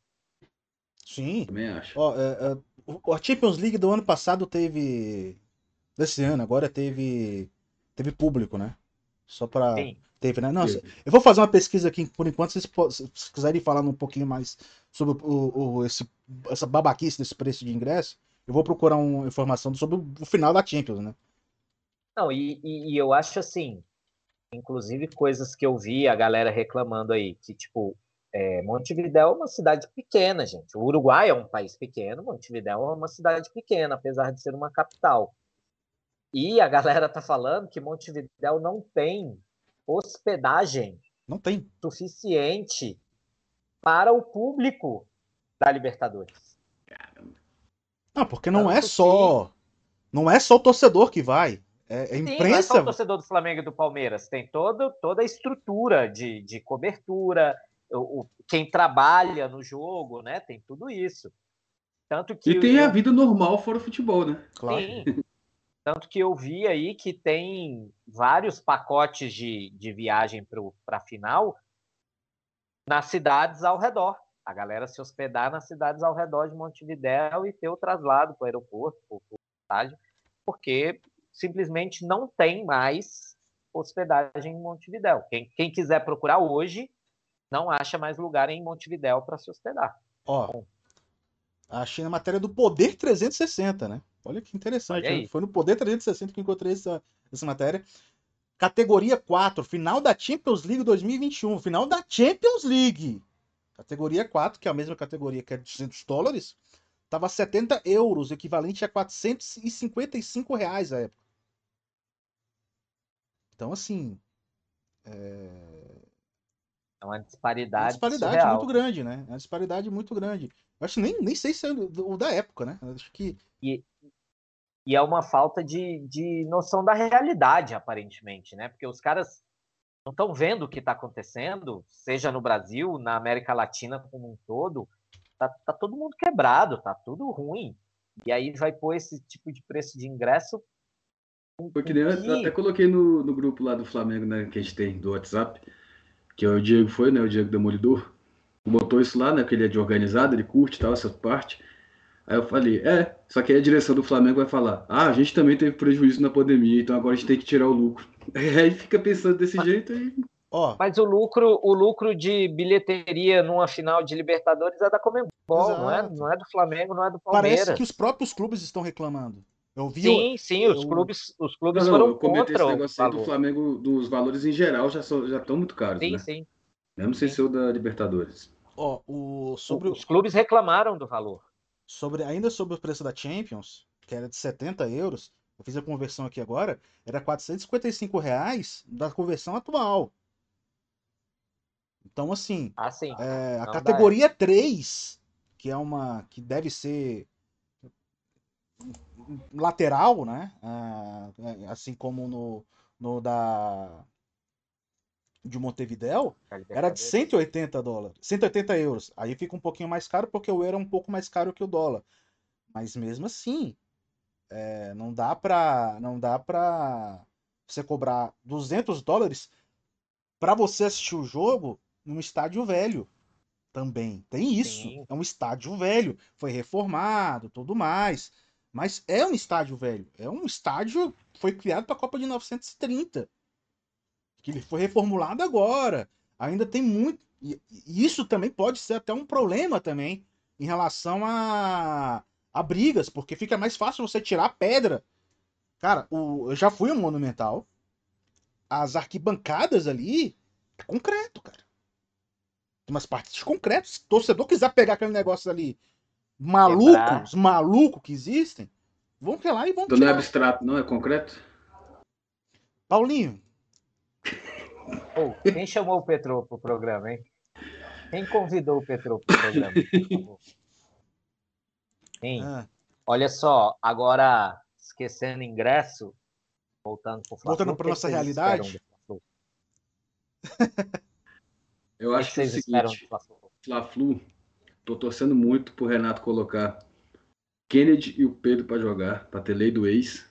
Sim. Também acho. Ó, é, é, o- a Champions League do ano passado teve. Desse ano, agora teve. Teve público, né? Só pra. Sim. Teve, né? Nossa, eu vou fazer uma pesquisa aqui por enquanto, se vocês quiserem falar um pouquinho mais sobre o, o- esse, essa babaquice desse preço de ingresso, eu vou procurar uma informação sobre o, o final da Champions, né? Não, e, e- e eu acho assim, inclusive coisas que eu vi a galera reclamando aí, que tipo, é, Montevidéu é uma cidade pequena, gente. O Uruguai é um país pequeno, Montevidéu é uma cidade pequena, apesar de ser uma capital. E a galera tá falando que Montevidéu não tem hospedagem Não tem. suficiente para o público da Libertadores. Não, porque não Tanto é que- só. Não é só o torcedor que vai. É, é Sim, não é só imprensa. o torcedor do Flamengo e do Palmeiras, tem todo, toda a estrutura de, de cobertura, o, o- quem trabalha no jogo, né? Tem tudo isso. Tanto que E tem eu- a vida normal fora o futebol, né? Claro. Sim. Tanto que eu vi aí que tem vários pacotes de, de viagem para a final nas cidades ao redor. A galera se hospedar nas cidades ao redor de Montevidéu e ter o traslado para o aeroporto, para o estádio. porque simplesmente não tem mais hospedagem em Montevidéu. Quem, quem quiser procurar hoje, não acha mais lugar em Montevidéu para se hospedar. Ó, achei na matéria do Poder 360, né? Olha que interessante. Olha né? Foi no Poder 360 que encontrei essa, essa matéria. Categoria 4, final da Champions League 2021. Final da Champions League. Categoria 4, que é a mesma categoria que é de 200 dólares, tava 70 euros, equivalente a 455 reais à época. Então, assim. É, é uma disparidade. Uma disparidade surreal. muito grande, né? É uma disparidade muito grande. Eu acho nem, nem sei se é o da época, né? Eu acho que. E, e é uma falta de, de noção da realidade, aparentemente, né? Porque os caras não estão vendo o que está acontecendo, seja no Brasil, na América Latina como um todo. Tá, tá todo mundo quebrado, tá tudo ruim. E aí vai pôr esse tipo de preço de ingresso. Foi que nem eu até coloquei no, no grupo lá do Flamengo, né, que a gente tem do WhatsApp, que é o Diego foi, né, o Diego Demolidor, botou isso lá, né, que ele é de organizado, ele curte tal, essa parte. Aí eu falei, é, só que aí a direção do Flamengo vai falar, ah, a gente também teve prejuízo na pandemia, então agora a gente tem que tirar o lucro. *laughs* Aí fica pensando desse mas, jeito aí. Ó. Mas o lucro, o lucro de bilheteria numa final de Libertadores é da Comembol, não é, não é do Flamengo, não é do Palmeiras. Parece que os próprios clubes estão reclamando. Eu vi, sim, sim, os clubes, os clubes não, foram eu contra esse negócio o do Flamengo, dos valores em geral já, são, já estão muito caros, sim, né? Sim, Mesmo sem ser o da Libertadores. Ó, o, sobre os clubes reclamaram do valor. Sobre, ainda sobre o preço da Champions, que era de 70 euros, eu fiz a conversão aqui agora, era 455 reais da conversão atual. Então, assim, ah, é, a categoria dá. 3, que é uma. que deve ser lateral, né? Ah, é, assim como no, no da de Montevideo era de 180 dólares, 180 euros. Aí fica um pouquinho mais caro porque o euro é um pouco mais caro que o dólar. Mas mesmo assim, é, não dá para não dá para você cobrar 200 dólares para você assistir o jogo num estádio velho. Também tem isso. Sim. É um estádio velho, foi reformado, tudo mais. Mas é um estádio velho. É um estádio foi criado para a Copa de 1930 que ele foi reformulado agora. Ainda tem muito. E isso também pode ser até um problema também em relação a, a brigas, porque fica mais fácil você tirar a pedra. Cara, o, eu já fui um Monumental. As arquibancadas ali é concreto, cara. Tem umas partes de concreto. Se o torcedor quiser pegar aquele negócio ali malucos, maluco que existem, vão lá e vão então não é abstrato, não? É concreto? Paulinho, Oh, quem chamou o Petro para o programa, hein? Quem convidou o Petro para o programa? Quem? Ah. Olha só, agora esquecendo ingresso, voltando para Voltando para nossa realidade. Eu acho que, que é o seguinte, Fla-Flu, tô torcendo muito pro Renato colocar Kennedy e o Pedro para jogar, para ter lei do ex.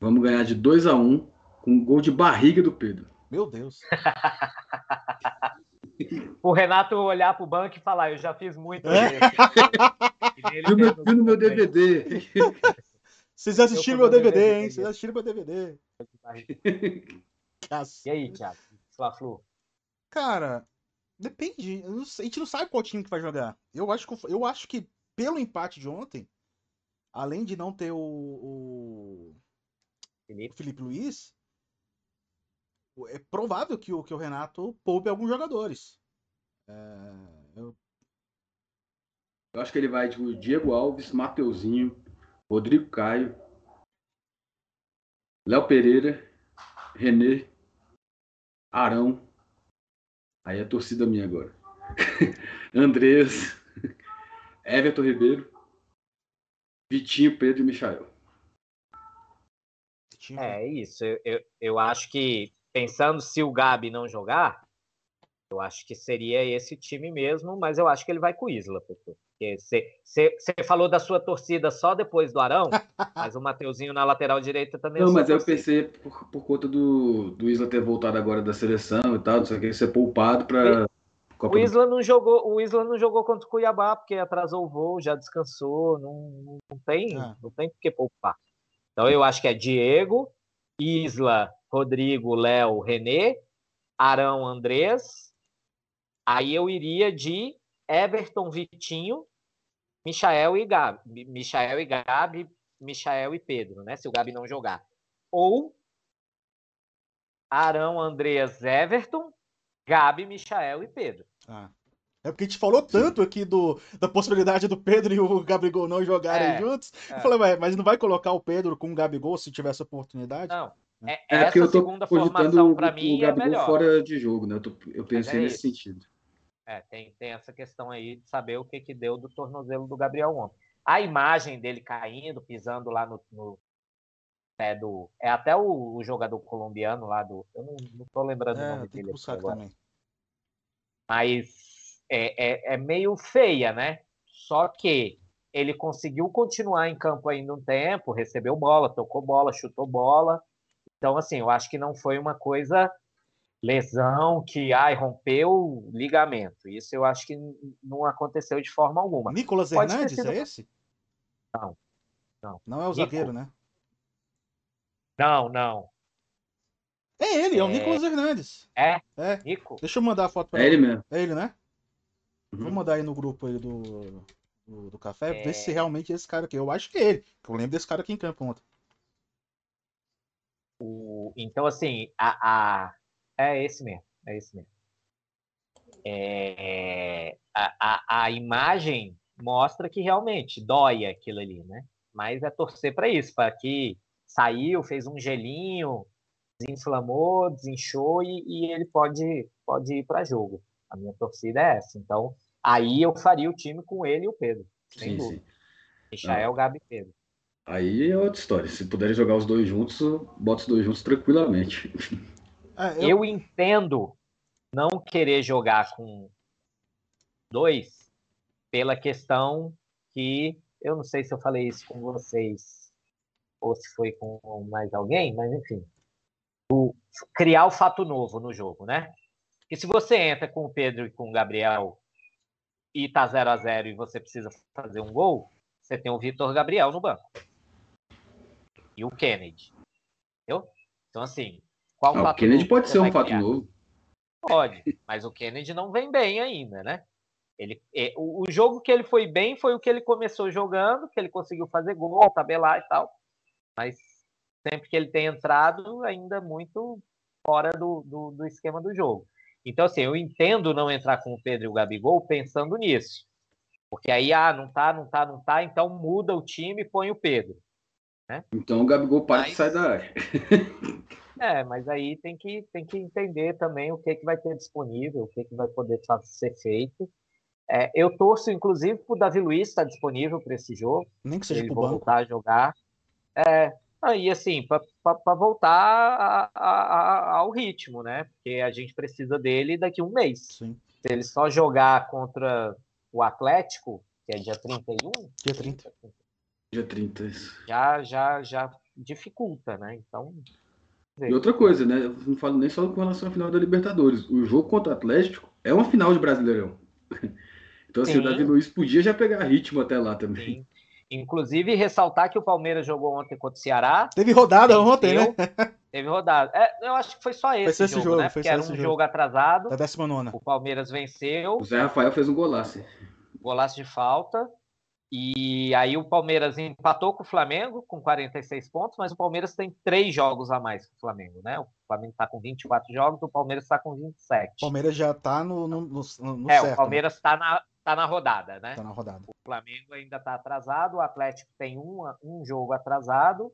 Vamos ganhar de 2 a 1 um, com um gol de barriga do Pedro. Meu Deus. *laughs* o Renato olhar pro banco e falar, eu já fiz muito. É? *laughs* Viu, meu, viu no meu DVD. Vocês assistiram meu DVD, hein? Vocês assistiram meu DVD. *laughs* e aí, Thiago? Fla-Flu? Cara, depende. A gente não sabe qual time que vai jogar. Eu acho que, eu acho que pelo empate de ontem, além de não ter o, o Felipe. Felipe Luiz, é provável que o, que o Renato poupe alguns jogadores. É, eu... eu... acho que ele vai de Diego Alves, Mateuzinho, Rodrigo Caio, Léo Pereira, Renê, Arão. Aí é torcida minha agora. *laughs* Andrés, Everton Ribeiro, Vitinho, Pedro e Michael. É isso. Eu, eu, eu acho que pensando se o Gabi não jogar, eu acho que seria esse time mesmo, mas eu acho que ele vai com o Isla, porque você falou da sua torcida só depois do Arão, *laughs* mas o Mateuzinho na lateral direita também. É não, mas eu pensei por, por conta do, do Isla ter voltado agora da seleção e tal, não sei o que, ser poupado para o Isla não jogou, o Isla não jogou contra o Cuiabá porque atrasou o voo, já descansou, não, não tem, ah. não tem por que poupar. Então eu acho que é Diego, Isla, Rodrigo, Léo, Renê, Arão, Andrés. Aí eu iria de Everton, Vitinho, Michael e Gabi, Michael e Gabi, Michael e Pedro, né? Se o Gabi não jogar. Ou Arão, Andreas, Everton, Gabi, Michael e Pedro. Ah. É porque a gente falou tanto aqui do, da possibilidade do Pedro e o Gabigol não jogarem é, juntos. É. Eu falei, mas não vai colocar o Pedro com o Gabigol se tiver essa oportunidade? Não. É, é essa eu tô segunda formação para mim o é Gabigol é melhor. fora de jogo, né? Eu, tô, eu pensei é nesse isso. sentido. É, tem, tem essa questão aí de saber o que, que deu do tornozelo do Gabriel ontem. A imagem dele caindo, pisando lá no, no é do é até o, o, jogador colombiano lá do eu não, não tô lembrando é, o nome dele agora. Também. Mas é, é, é meio feia, né? Só que ele conseguiu continuar em campo ainda um tempo, recebeu bola, tocou bola, chutou bola. Então, assim, eu acho que não foi uma coisa lesão que ai, rompeu ligamento. Isso eu acho que não aconteceu de forma alguma. Nicolas Pode Hernandes sido... é esse? Não. Não, não é o Nico. zagueiro, né? Não, não. É ele, é, é o Nicolas Hernandes. É? É. Nico. Deixa eu mandar a foto pra é ele. ele mesmo. É ele, né? Uhum. Vou mandar aí no grupo aí do, do, do café, é... ver se realmente é esse cara aqui. Eu acho que é ele. Eu lembro desse cara aqui em campo ontem. O... Então, assim, a, a, é esse mesmo. É esse mesmo. É... A, a, a imagem mostra que realmente dói aquilo ali, né? Mas é torcer para isso, para que saiu, fez um gelinho, desinflamou, desinchou e, e ele pode, pode ir para jogo. A minha torcida é essa. Então, aí eu faria o time com ele e o Pedro. Sem sim, dúvida. Sim. Michael, Gabi e Pedro. Aí é outra história. Se puderem jogar os dois juntos, bota os dois juntos tranquilamente. É, eu... eu entendo não querer jogar com dois pela questão que eu não sei se eu falei isso com vocês ou se foi com mais alguém, mas enfim, o, criar o fato novo no jogo, né? Porque se você entra com o Pedro e com o Gabriel e tá 0 a 0 e você precisa fazer um gol, você tem o Vitor Gabriel no banco. E o Kennedy. Entendeu? Então, assim, qual ah, O Kennedy pode ser um fato criar? novo. Pode, mas o Kennedy não vem bem ainda, né? Ele, é, o, o, jogo que ele foi bem foi o que ele começou jogando, que ele conseguiu fazer gol, tabelar e tal. Mas sempre que ele tem entrado, ainda muito fora do, do, do esquema do jogo. Então, assim, eu entendo não entrar com o Pedro e o Gabigol pensando nisso. Porque aí, ah, não tá, não tá, não tá, então muda o time e põe o Pedro. Né? Então o Gabigol para mas... sai da área. *laughs* é, mas aí tem que, tem que entender também o que, que vai ter disponível, o que, que vai poder ser feito. É, eu torço, inclusive, para o Davi Luiz estar disponível para esse jogo. Nem que seja ele voltar a jogar. É, aí, assim, para voltar a, a, a, ao ritmo, né? Porque a gente precisa dele daqui a um mês. Sim. Se ele só jogar contra o Atlético, que é dia 31. Dia 30. Dia 30, isso. Já, já, já dificulta, né? Então. E outra coisa, né? Eu não falo nem só com relação à final da Libertadores. O jogo contra o Atlético é uma final de Brasileirão. *laughs* Então, assim, Sim. o Davi Luiz podia já pegar ritmo até lá também. Sim. Inclusive, ressaltar que o Palmeiras jogou ontem contra o Ceará. Teve rodada ontem, né? *laughs* Teve rodada. É, eu acho que foi só esse, foi esse jogo, jogo, né? Porque era um jogo. jogo atrasado. Da 19. O Palmeiras venceu. O Zé Rafael fez um golaço. Golaço de falta. E aí o Palmeiras empatou com o Flamengo com 46 pontos, mas o Palmeiras tem três jogos a mais que o Flamengo, né? O Flamengo está com 24 jogos, o Palmeiras está com 27. O Palmeiras já está no, no, no, no É, certo, o né? Palmeiras está né? na, tá na rodada, né? Tá na rodada. O Flamengo ainda está atrasado, o Atlético tem um, um jogo atrasado.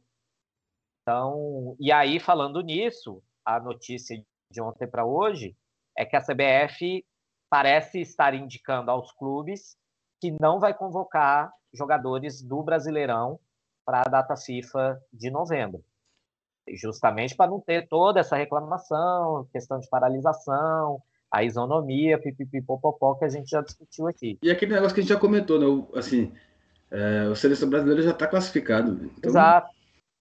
Então, e aí, falando nisso, a notícia de ontem para hoje é que a CBF parece estar indicando aos clubes que não vai convocar jogadores do Brasileirão para a data FIFA de novembro. Justamente para não ter toda essa reclamação, questão de paralisação, a isonomia, pipipipopopó, que a gente já discutiu aqui. E aquele negócio que a gente já comentou, né? Assim, é, o seleção brasileira já está classificado. Então... Exato,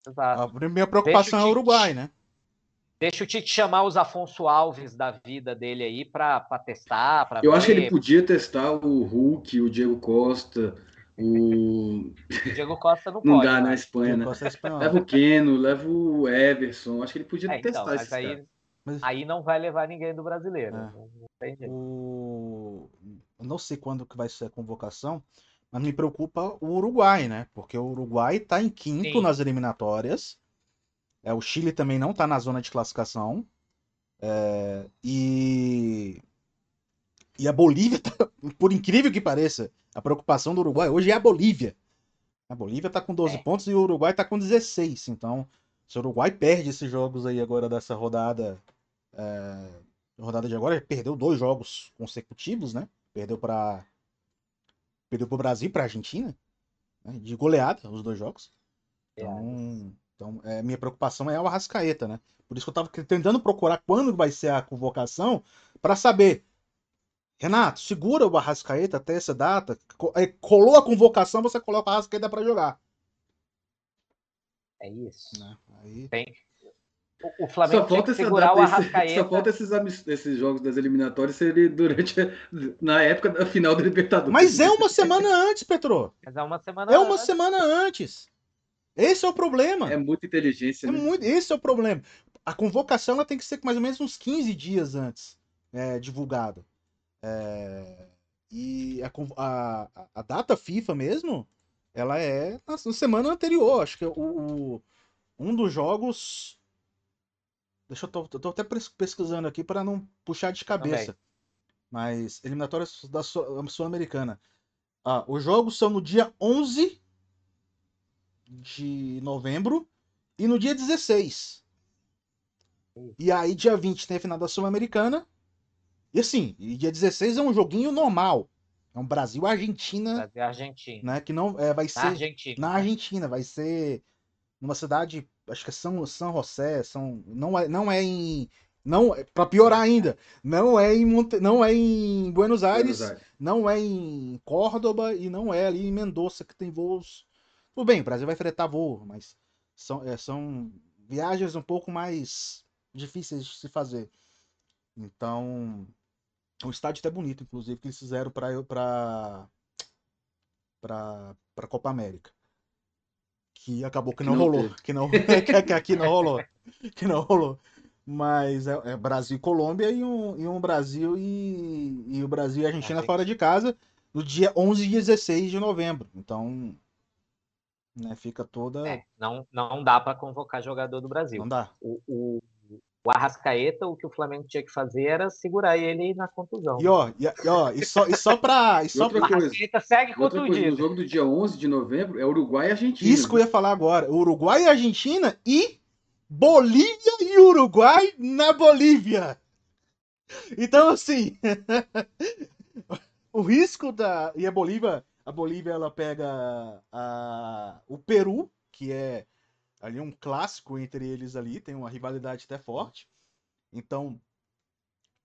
exato. A primeira preocupação é o Uruguai, né? Deixa o Tite chamar os Afonso Alves da vida dele aí para testar. Pra Eu ver. acho que ele podia testar o Hulk, o Diego Costa, O... Diego Costa não, *laughs* Não pode. dá né? na Espanha, Diego né? Costa é. Leva o Keno, leva o Everson. Acho que ele podia É, então, testar mas esses aí, caras. Mas- aí não vai levar ninguém do brasileiro. É. Não, não tem jeito. O... Eu não sei quando que vai ser a convocação, mas me preocupa o Uruguai, né? Porque o Uruguai tá em quinto Sim. nas eliminatórias. É, o Chile também não tá na zona de classificação. É, e... e a Bolívia, tá- *laughs* por incrível que pareça, a preocupação do Uruguai hoje é a Bolívia. A Bolívia tá com 12 É. pontos e o Uruguai tá com 16. Então, se o Uruguai perde esses jogos aí agora dessa rodada, é, rodada de agora, perdeu dois jogos consecutivos, né? Perdeu para perdeu pro Brasil, e pra Argentina, né? de goleada os dois jogos. Então, então é, minha preocupação é o Arrascaeta, né? Por isso que eu tava tentando procurar quando vai ser a convocação para saber. Renato, segura o Arrascaeta até essa data. É, Colou a convocação, você coloca o Arrascaeta para jogar. É isso. Né? Aí, Tem. O, o Flamengo Só falta, segurar o data, esse- Arrascaeta. só falta esses, esses jogos das eliminatórias serem durante a- na época da final da Libertadores. Mas é uma semana antes, Petro. Mas é uma semana. É uma antes. semana antes. Esse é o problema. É muita inteligência, É né? muito, esse é o problema. A convocação ela tem que ser mais ou menos uns 15 dias antes é, divulgada. É, e a, a, a- data FIFA mesmo, ela é na, na semana anterior. Acho que o, o- um dos jogos. Deixa eu tô, tô até pesquisando aqui para não puxar de cabeça. Mas eliminatórias da Sul- Sul-Americana. Ah, os jogos são no dia 11 de novembro e no dia 16. E aí, dia 20 tem a final da Sul-Americana. E assim, e dia 16 é um joguinho normal. É um Brasil-Argentina, Brasil e Argentina. né? Que não é, vai Na ser Argentina. na Argentina, vai ser numa cidade, acho que é São, São José, São, não é, não é em, não, para piorar ainda, não é em Monte, não é em Buenos Aires, Buenos Aires. não é em Córdoba e não é ali em Mendoza que tem voos. Tudo bem, o Brasil vai fretar voo, mas são, é, são viagens um pouco mais difíceis de se fazer. Então, o estádio até bonito, inclusive, que eles fizeram para para para Copa América. Que acabou que não, não rolou, teve. que não *laughs* que, aqui não rolou, que não rolou. Mas é, é Brasil e Colômbia e um, e um Brasil e, e o Brasil e a Argentina Argentina. fora de casa no dia 11 e 16 de novembro. Então, né, fica toda. É, não, não dá para convocar jogador do Brasil. Não dá. O, o, o Arrascaeta, o que o Flamengo tinha que fazer era segurar ele na contusão. E ó, e, ó, e só, e só pra. E só o pra coisa. Arrascaeta segue contundido. jogo do dia 11 de novembro é Uruguai e Argentina. isso que eu ia falar agora. Uruguai e Argentina e Bolívia e Uruguai na Bolívia. Então, assim. *laughs* o risco da. E a Bolívia. A Bolívia ela pega a, o Peru, que é ali um clássico entre eles ali, tem uma rivalidade até forte. Então,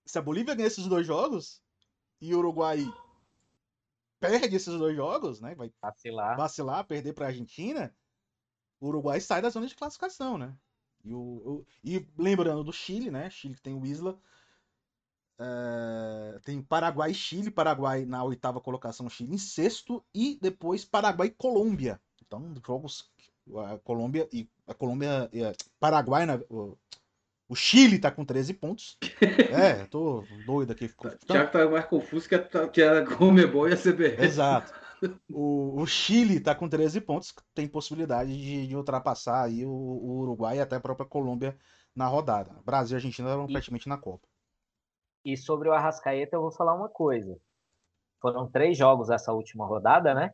se a Bolívia ganha esses dois jogos e o Uruguai perde esses dois jogos, né? Vai Vacilar. vacilar, perder para a Argentina, o Uruguai sai da zona de classificação, né? E, o, o- e lembrando do Chile, né? Chile que tem o Isla. É, tem Paraguai e Chile. Paraguai na oitava colocação, Chile em sexto. E depois Paraguai e Colômbia. Então, jogos. A Colômbia e. A Colômbia. e a- Paraguai, na- o, o Chile tá com 13 pontos. *laughs* É, tô doido aqui. ficou- O Thiago tá mais confuso que a, que a Comebol e a CBF. Exato. *laughs* O, o Chile tá com 13 pontos, tem possibilidade de, de ultrapassar aí o, o Uruguai e até a própria Colômbia na rodada. Brasil e Argentina estavam E- praticamente na Copa. E sobre o Arrascaeta, eu vou falar uma coisa. Foram três jogos essa última rodada, né?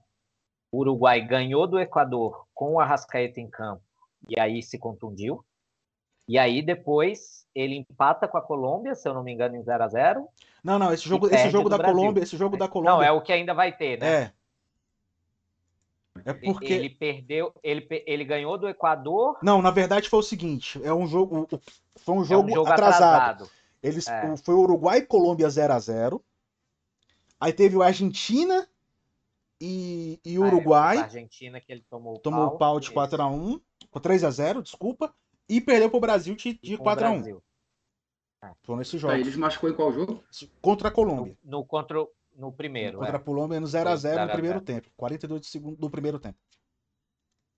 O Uruguai ganhou do Equador com o Arrascaeta em campo e aí se contundiu. E aí depois ele empata com a Colômbia, se eu não me engano, em 0 a 0 Não, não, esse jogo, esse jogo da Brasil. Colômbia, esse jogo da Não, Colômbia é o que ainda vai ter, né? é. É porque Ele perdeu, ele, ele ganhou do Equador. não, na verdade foi o seguinte, é um jogo, foi um é jogo, um jogo atrasado. atrasado. Eles É. o- foi Uruguai e Colômbia 0 a 0. Aí teve o Argentina e, e Ah, é, Uruguai. contra a Argentina que ele tomou o tomou o pau de isso, 4 a 1, 3 a 0, desculpa, e perdeu pro Brasil de, de com o 4 a 1. Brasil. Foram esses Tá, jogos ele se machucou em qual jogo? contra a Colômbia. No, no, contra, o- no primeiro. Contra a é. Colômbia no 0x0 no 0 a primeiro 0. tempo. 42 de segundo do primeiro tempo.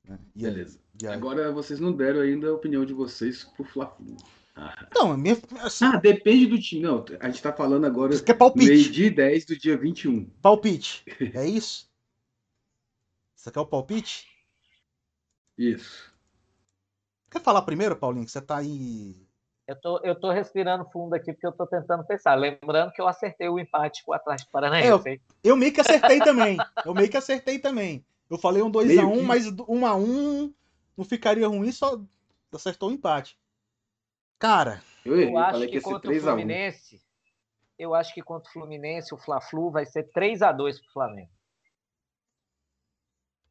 É, E aí? Beleza. E aí? Agora vocês não deram ainda a opinião de vocês pro Fla-Flu. Ah. A minha, assim, Ah, depende do time. Não, a gente tá falando agora isso aqui é palpite. meio-dia e 10 do dia 21. Palpite. É isso? Isso aqui é o palpite? Isso. Quer falar primeiro, Paulinho? Que você tá aí. Eu tô, eu tô respirando fundo aqui porque eu tô tentando pensar. Lembrando que eu acertei o empate com o Atlético Paranaense. hein? Eu meio que acertei também. Eu meio que acertei também. Eu falei um 2x1, Meio que. mas 1x1 não ficaria ruim, só acertou o empate. Cara, Eu Eu acho que contra o 3x1. Fluminense, eu acho que contra o Fluminense, o Fla-Flu vai ser 3 a 2 pro Flamengo.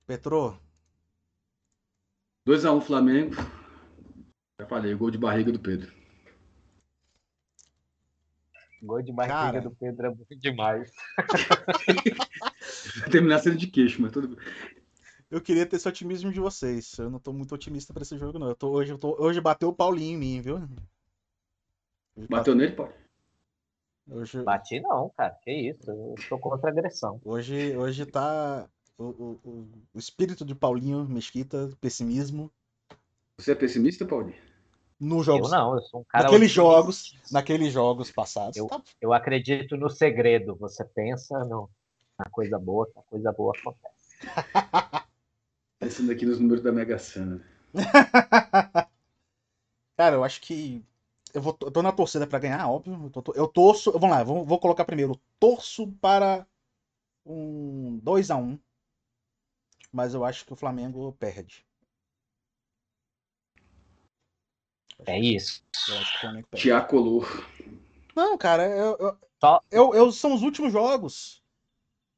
Petro, 2x1 Flamengo. Já falei, gol de barriga do Pedro. Gol de barriga Cara. do Pedro é muito demais. Vai *laughs* terminar sendo de queixo, mas tudo bem. Eu queria ter esse otimismo de vocês. Eu não tô muito otimista pra esse jogo, não. Eu tô, hoje, eu tô, hoje bateu o Paulinho em mim, viu? Hoje Bateu nele, pô. Hoje, Bati não, cara. Que isso? Eu tô contra a agressão. hoje, hoje tá o, o, o- o espírito de Paulinho Mesquita, pessimismo, Você é pessimista, Paulinho? nos Eu jogos, não, eu sou um cara. naqueles otimista. jogos, naqueles jogos passados. Eu- Tá- Eu acredito no segredo. Você pensa no, na coisa boa, que a coisa boa acontece. *laughs* Pensando aqui nos números da Mega Sena. *laughs* Cara, eu acho que eu, vou, eu tô na torcida pra ganhar, óbvio. Eu, tô- eu torço. Vamos lá, vou, vou colocar primeiro. Eu torço para um 2x1. Mas eu acho que o Flamengo perde. É isso. Eu acho que o Flamengo perde. Tiago Color. Não, cara, eu, eu, Só- eu- eu- são os últimos jogos.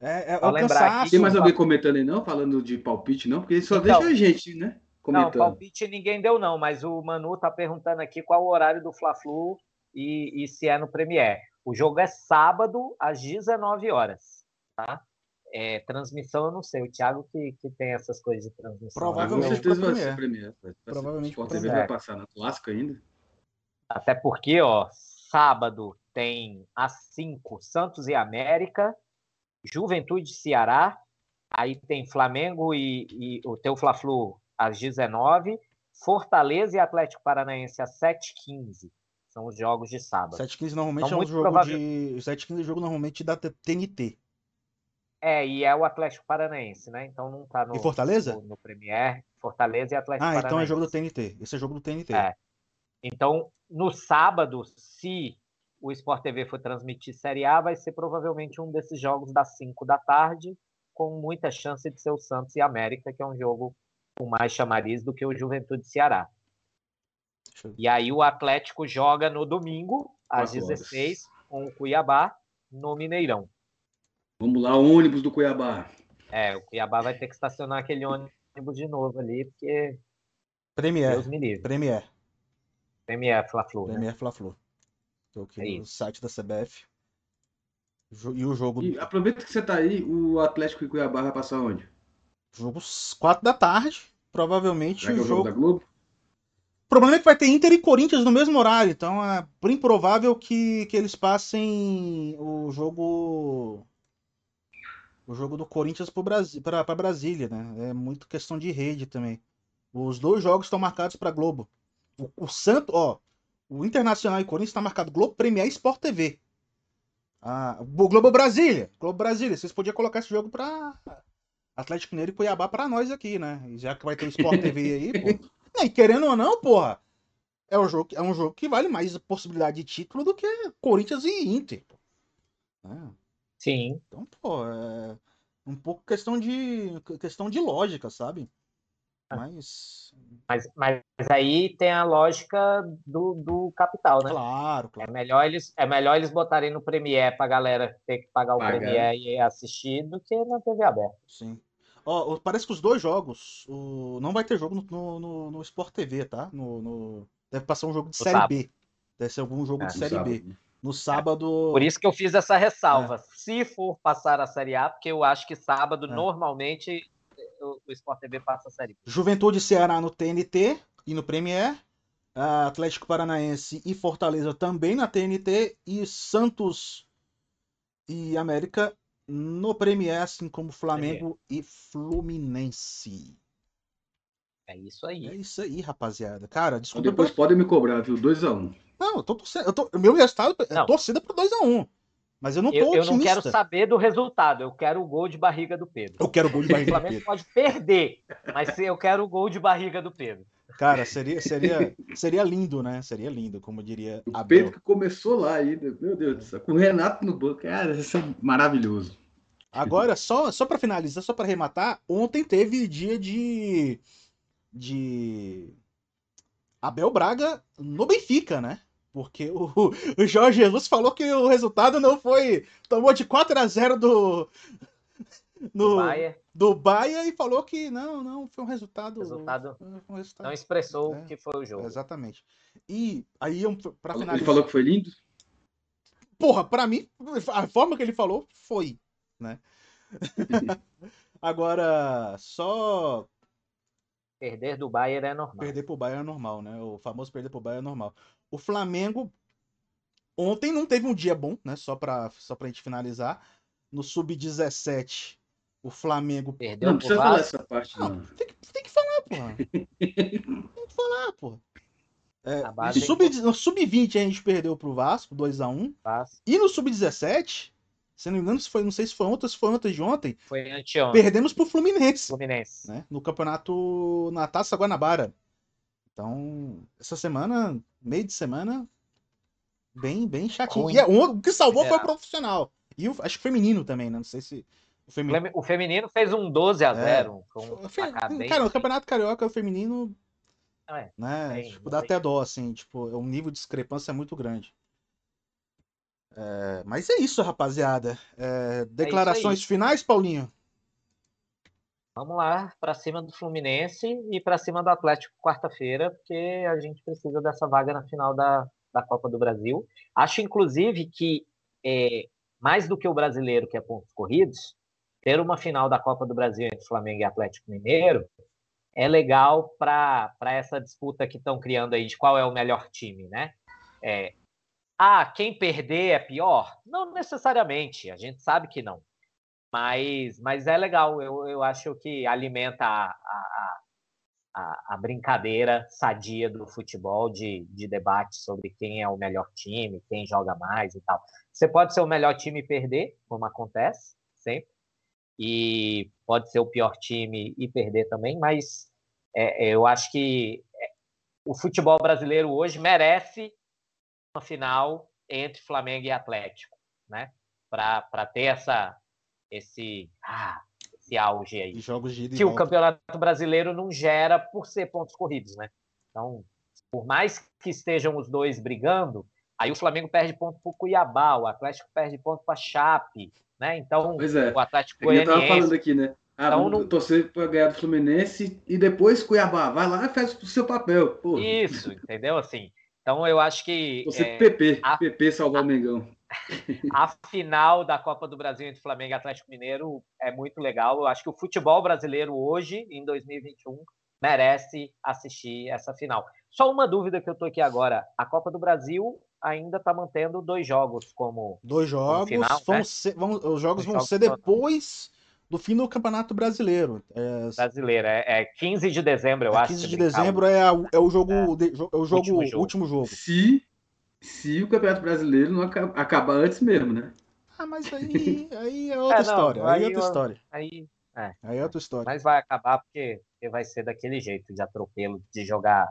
É, é, é o lembrar cansaço. Tem mais alguém comentando aí, não? Falando de palpite, não? Porque só Então. deixa a gente, né? Não, Comentando. palpite ninguém deu, não, mas o Manu tá perguntando aqui qual o horário do Fla-Flu e, e se é no Premier. O jogo é sábado, às 19 horas. Tá? É, transmissão, eu não sei. O Thiago que, que tem essas coisas de transmissão. Com Provavelmente certeza vai ser Premier. Premier. Vai ser- Provavelmente TV Premier. vai passar na clássica ainda. Até porque, ó, sábado tem às 5 Santos e América, Juventude Ceará, aí tem Flamengo e, e o teu Fla-Flu às 19, Fortaleza e Atlético Paranaense às 7h15. São os jogos de sábado. 7-15 normalmente Então, é um jogo provável- de. 7-15 é jogo normalmente da TNT. É, e é o Atlético Paranaense, né? Então não tá no, E Fortaleza? no, no Premier. Fortaleza e Atlético Ah, Paranaense. então é jogo do TNT. Esse é jogo do TNT. É. Então, no sábado, se o Sport TV for transmitir Série A, vai ser provavelmente um desses jogos das 5 da tarde, com muita chance de ser o Santos e América, que é um jogo com mais chamariz do que o Juventude Ceará. E aí o Atlético joga no domingo, às Quatro horas. 16, com o Cuiabá, no Mineirão. Vamos lá, ônibus do Cuiabá. É, o Cuiabá vai ter que estacionar aquele ônibus de novo ali, porque Premier. Deus me livre. Premier. Premier Fla-Flu, né? Premier Fla-Flu. Tô aqui É no isso. site da CBF. E o jogo. E aproveita que você tá aí, o Atlético e Cuiabá vai passar onde? Jogo 4 da tarde. Provavelmente Será que é o o jogo jogo. da Globo? O problema é que vai ter Inter e Corinthians no mesmo horário. Então é bem provável que, que eles passem o jogo. O jogo do Corinthians para Brasília, né? É muito questão de rede também. Os dois jogos estão marcados para Globo. O, o Santo, ó, o Internacional e Corinthians está marcado Globo Premier Sport TV. Ah, o Globo Brasília, Globo Brasília, vocês podiam colocar esse jogo para Atlético Mineiro e Cuiabá para nós aqui, né? E Já que vai ter o Sport TV *laughs* aí, pô. E querendo ou não, porra, é um jogo, é um jogo que vale mais possibilidade de título do que Corinthians e Inter. pô. Né? Sim. Então, pô, é um pouco questão de questão de lógica, sabe? Mas Mas, mas aí tem a lógica do, do capital, né? claro, É claro. melhor eles, é melhor eles botarem no Premiere pra galera ter que pagar o. Premiere e assistir do que na TV aberta. Sim. Ó, parece que os dois jogos, o... não vai ter jogo no, no, no- Sport TV, tá? No, no- Deve passar um jogo de No Série sábado. B. Deve ser algum jogo É, de Série B. sábado, né? No sábado. Por isso que eu fiz essa ressalva. Se for passar a Série A, porque eu acho que sábado, É. normalmente, o, Sport TV passa a Série B. Juventude e Ceará no TNT e no Premier. Ah, Atlético Paranaense e Fortaleza também na TNT. E Santos e América no Premier, assim como Flamengo e Fluminense. É isso aí. É isso aí, rapaziada. Cara, desculpa. depois podem me cobrar, viu? 2x1. Não, eu tô torcendo. Eu tô... Meu resultado é Não. torcida pro 2x1. Mas eu não tô Eu, eu não quero saber do resultado, eu quero o gol de barriga do Pedro. Eu quero gol de O barriga do Flamengo Pedro. pode perder, mas eu quero o gol de barriga do Pedro. Cara, seria, seria, seria lindo, né? Seria lindo, como diria O Abel. Pedro que começou lá ainda. Meu Deus do céu. Com o Renato no banco. Cara, isso é maravilhoso. Agora, só, só para finalizar, só para arrematar, ontem teve dia de. de. Abel Braga no Benfica, né? Porque o, o Jorge Jesus falou que o resultado não foi. Tomou de 4 a 0 do. No, do Bahia e falou que não, não, foi um resultado. Resultado um resultado não expressou É, o que foi o jogo. Exatamente. E aí, para finalizar. Ele falou que foi lindo? Porra, pra mim, a forma que ele falou foi, né? *laughs* Agora, só Perder do Bayern é normal. perder pro Bayern é normal, né? O famoso perder pro Bayern é normal. O Flamengo ontem não teve um dia bom, né? Só pra, só pra gente finalizar. No Sub-17, o Flamengo. Perdeu Não, precisa falar Vasco. essa parte, Não, não. tem que, tem que falar, porra. tem que falar, porra. É, é sub, no Sub-20 a gente perdeu pro Vasco, 2x1. Vasco. E no Sub-17, se não me engano, se foi, não sei se foi ontem ou se foi ontem de ontem, Foi anteontem. perdemos pro Fluminense, Fluminense. né? No campeonato na Taça Guanabara. Então, essa semana, meio de semana, bem, bem chatinho. Ruim. E é, o que salvou foi o Geral. profissional. E o, acho que feminino também, né? Não sei se. O O feminino. O feminino fez um 12 a 0 com O um fe- bem- Cara, o Campeonato Carioca feminino. É, né? tem, tipo, dá tem. até dó, assim. Tipo, o nível de discrepância é muito grande. É, mas é isso, rapaziada. É, declarações finais, Paulinho? Vamos lá, para cima do Fluminense e para cima do Atlético quarta-feira, porque a gente precisa dessa vaga na final da, da Copa do Brasil. Acho, inclusive, que é, mais do que o brasileiro, que é pontos corridos, ter uma final da Copa do Brasil entre Flamengo e Atlético Mineiro é legal para essa disputa que estão criando aí de qual é o melhor time, né? É, ah, quem perder é pior? Não necessariamente, a gente sabe que não. Mas, mas é legal, eu, eu acho que alimenta a, a, a, a brincadeira sadia do futebol, de, de debate sobre quem é o melhor time, quem joga mais e tal. Você pode ser o melhor time e perder, como acontece sempre, e pode ser o pior time e perder também, mas é, eu acho que é, o futebol brasileiro hoje merece uma final entre Flamengo e Atlético, né? Para ter essa, esse, ah, esse auge aí. Jogos de Que o volta. Campeonato Brasileiro não gera por ser pontos corridos, né? Então, por mais que estejam os dois brigando, aí o Flamengo perde ponto para o Cuiabá, o Atlético perde ponto para Chape, né? Então, Pois é. o Atlético É que eu tava falando aqui, né? Ah, Então, não- torcer pra ganhar do Fluminense e depois Cuiabá. Vai lá e faz o seu papel. Pô, Isso, entendeu? Assim, então eu acho que Torcer é, PP. a- PP salvar o Mengão. *laughs* a final da Copa do Brasil entre Flamengo e Atlético Mineiro é muito legal. Eu acho que o futebol brasileiro hoje, em 2021, merece assistir essa final. Só uma dúvida que eu tô aqui agora: a Copa do Brasil ainda está mantendo dois jogos como Dois jogos. final, vão né? ser, vão- os jogos Os vão jogos ser depois do fim do Campeonato Brasileiro. É, brasileiro. É, é 15 de dezembro, eu é acho. 15 se de dezembro é, a- é o jogo, de- é o jogo Último jogo. último jogo. Se, se o Campeonato Brasileiro não aca- acabar antes mesmo, né? Ah, mas aí, *laughs* aí é outra É, não, história. Aí é aí outra eu- história. Aí, Aí é outra história. mas vai acabar porque, porque vai ser daquele jeito de atropelo, de jogar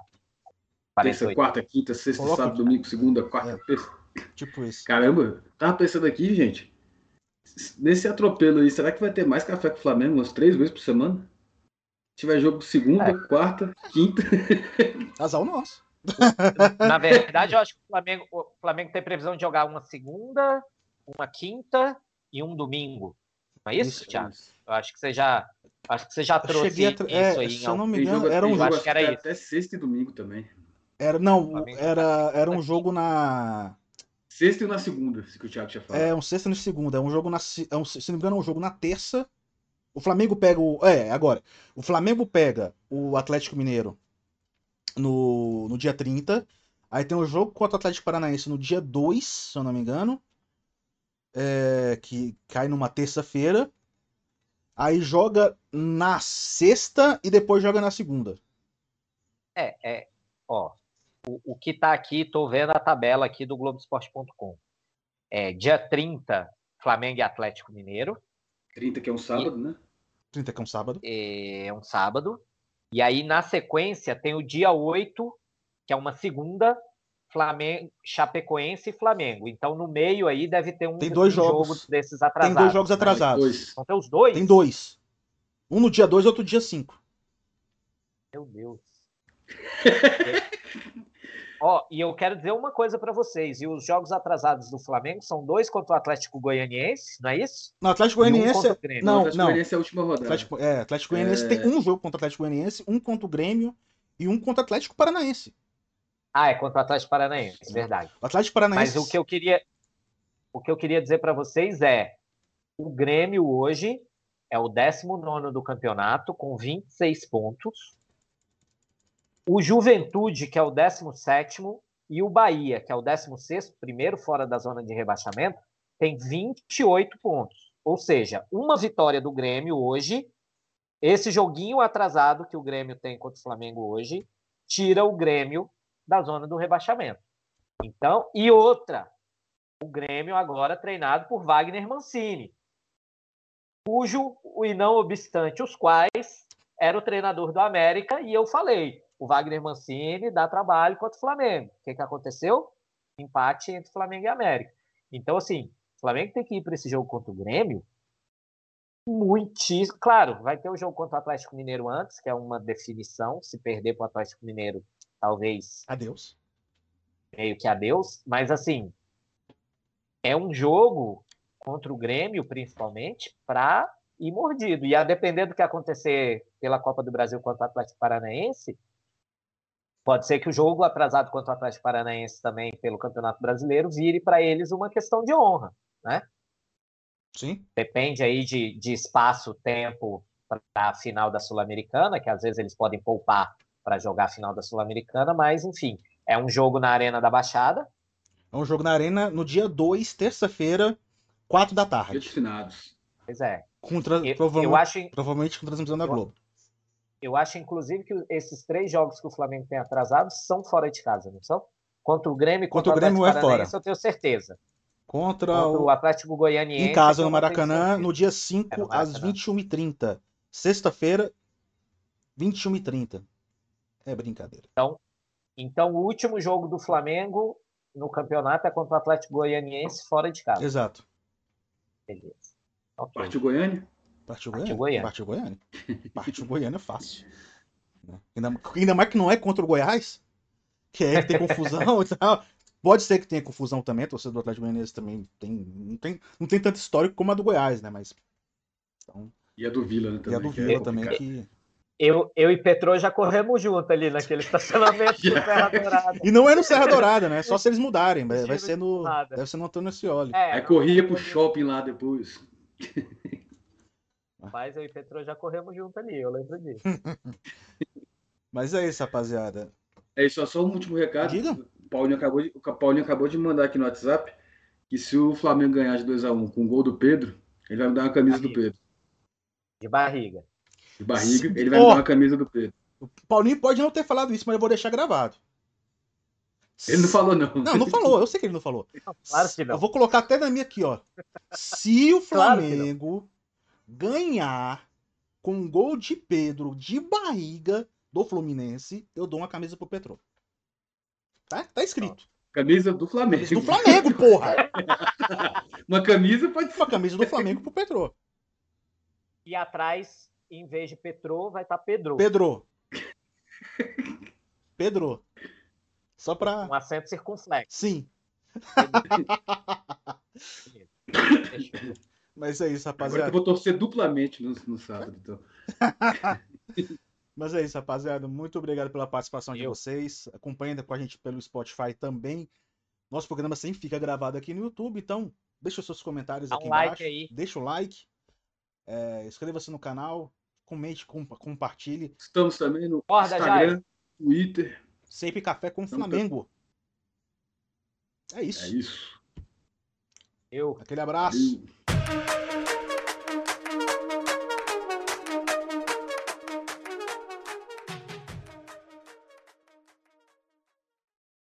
Terça, 48. quarta, quinta, sexta, Coloca sábado, domingo, segunda, quarta, É. terça. Tipo isso. Caramba, tava pensando aqui, gente. Nesse atropelo aí, será que vai ter mais café com o Flamengo umas três vezes por semana? Se tiver jogo segunda, É. quarta, quinta. Azar o nosso. *laughs* Na verdade, eu acho que o Flamengo, o Flamengo tem previsão de jogar uma segunda, uma quinta e um domingo. Não é isso, Isso, Thiago? Eu acho que você já, acho que você já Eu trouxe a tra- isso é, aí. se eu não me engano, era um jogo. acho jogo que era até- isso. até sexta e domingo também. Era, não, Flamengo era, tá- era um jogo na. Sexta e na segunda, isso que o Thiago tinha falado. É um sexta no segunda. É um jogo na. É um, se não me engano, é um jogo na terça. O Flamengo pega o. É, agora. O Flamengo pega o Atlético Mineiro no, no dia 30. Aí tem o jogo contra o Atlético Paranaense no dia 2, se eu não me engano. é, que cai numa terça-feira. Aí joga na sexta e depois joga na segunda. É, é, ó, o, o que tá aqui, tô vendo a tabela aqui do Globoesporte.com. É, dia 30, Flamengo e Atlético Mineiro. 30 que é um sábado, e, né? 30 que é um sábado. É um sábado. E aí, na sequência, tem o dia 8, que é uma segunda, Flamengo, Chapecoense e Flamengo. Então, no meio aí deve ter um, tem dois um jogos. jogo desses atrasados. Tem dois jogos atrasados. Dois. Então tem os dois? Tem dois. Um no dia 2 e outro dia 5. Meu Deus. *laughs* Ó, e eu quero dizer uma coisa para vocês. E os jogos atrasados do Flamengo são dois contra o Atlético Goianiense, não é isso? Não, Atlético Goianiense. Um é... Não, Atlético não. Goianiense é a última rodada. Atlético, é, Atlético Goianiense é... tem um jogo contra o Atlético Goianiense, um contra o Grêmio e um contra o Atlético Paranaense. Ah, é contra o Atlético Paranaense, é verdade. O Atlético Paranaense. Mas o que eu queria, o que eu queria dizer para vocês é, o Grêmio hoje é o 19 do campeonato com 26 pontos. O Juventude, que é o 17 e o Bahia, que é o 16 primeiro fora da zona de rebaixamento, tem 28 pontos. Ou seja, uma vitória do Grêmio hoje, esse joguinho atrasado que o Grêmio tem contra o Flamengo hoje, tira o Grêmio da zona do rebaixamento. Então, e outra, o Grêmio agora treinado por Wagner Mancini, cujo, e não obstante os quais, era o treinador do América, e eu falei, o Wagner Mancini dá trabalho contra o Flamengo. O que, que aconteceu? Empate entre Flamengo e América. Então, assim, o Flamengo tem que ir para esse jogo contra o Grêmio muitíssimo. Claro, vai ter o jogo contra o Atlético Mineiro antes, que é uma definição. Se perder para o Atlético Mineiro, talvez. Adeus. Meio que adeus. Mas, assim, é um jogo contra o Grêmio, principalmente, para ir mordido. E a depender do que acontecer pela Copa do Brasil contra o Atlético Paranaense, pode ser que o jogo atrasado contra o Atlético Paranaense também pelo Campeonato Brasileiro vire para eles uma questão de honra, né? Sim. Depende aí de, de espaço, tempo para a final da Sul-Americana, que às vezes eles podem poupar para jogar a final da Sul-Americana, mas enfim, é um jogo na Arena da Baixada. É um jogo na Arena no dia 2, terça-feira, 4 da tarde. Dia. Pois é. Com tra... Eu, provavelmente, eu acho, provavelmente com transmissão da Globo. Eu acho, inclusive, que esses três jogos que o Flamengo tem atrasados são fora de casa, não são? Contra o Grêmio e Contra contra, o Grêmio é fora. Eu tenho certeza. Contra, Contra o... o Atlético Goianiense. em casa eu no Maracanã, no dia 5, É no às Maracanã. 21h30. Sexta-feira, 21h30. É brincadeira. Então, o último jogo do Flamengo no campeonato é contra o Atlético Goianiense fora de casa. Exato. Beleza. Ok. Partiu Goiânia? Partiu Goiânia? Goiânia. Partiu Goiânia. *laughs* Partiu Goiânia é fácil. Né? Ainda, ainda mais que não é contra o Goiás, que é que tem confusão e tal. Pode ser que tenha confusão também, a torcida do Atlético Goianiense também tem não, tem. não tem tanto histórico como a do Goiás, né? Mas. Então, E a do Vila, né? e a do é Vila também, complicado. que. Eu, eu e Petrô já corremos junto ali naquele estacionamento do Serra *laughs* Dourada. E não é no Serra Dourada, né? Só se eles mudarem. Vai, vai ser no. nada. Deve ser no Antônio Ascioli. É, Aí não, corria pro shopping lá depois. *laughs* Mas eu e Petrô já corremos junto ali, eu lembro disso. *laughs* Mas é isso, rapaziada. É isso, só um último recado. Diga. O Paulinho acabou de, o Paulinho acabou de mandar aqui no WhatsApp que se o Flamengo ganhar de 2x1 com o gol do Pedro, ele vai me dar uma camisa do Pedro. De barriga. De barriga, Sim. ele vai Ó. me dar uma camisa do Pedro. O Paulinho pode não ter falado isso, mas eu vou deixar gravado. Ele não falou, não. Não, não falou. Eu sei que ele não falou. Claro que não. Eu vou colocar até na minha aqui, ó. Se o Claro não. Flamengo ganhar com um gol de Pedro de barriga do Fluminense, eu dou uma camisa pro Petro. Tá? Tá escrito. Camisa do Flamengo. Camisa do Flamengo, porra! *laughs* Uma camisa pode Uma camisa do Flamengo pro Petro. E atrás, em vez de Petrô, vai estar Pedro. Pedro. Pedro. Só pra. Um acento circunflexo. Sim. Fechou. *laughs* Mas é isso, Agora rapaziada. eu vou torcer duplamente no, no sábado. Então. *laughs* Mas é isso, rapaziada. Muito obrigado pela participação de Eu. vocês. Acompanhem com a gente pelo Spotify também. Nosso programa sempre fica gravado aqui no YouTube, então deixa os seus comentários Dá aqui um like embaixo. aí. Deixa o like. é, Inscreva-se no canal. Comente, compa- compartilhe. Estamos também no Instagram, Twitter. Sempre café com Então, Flamengo. É É isso. isso. Eu. Aquele abraço. Valeu. thank you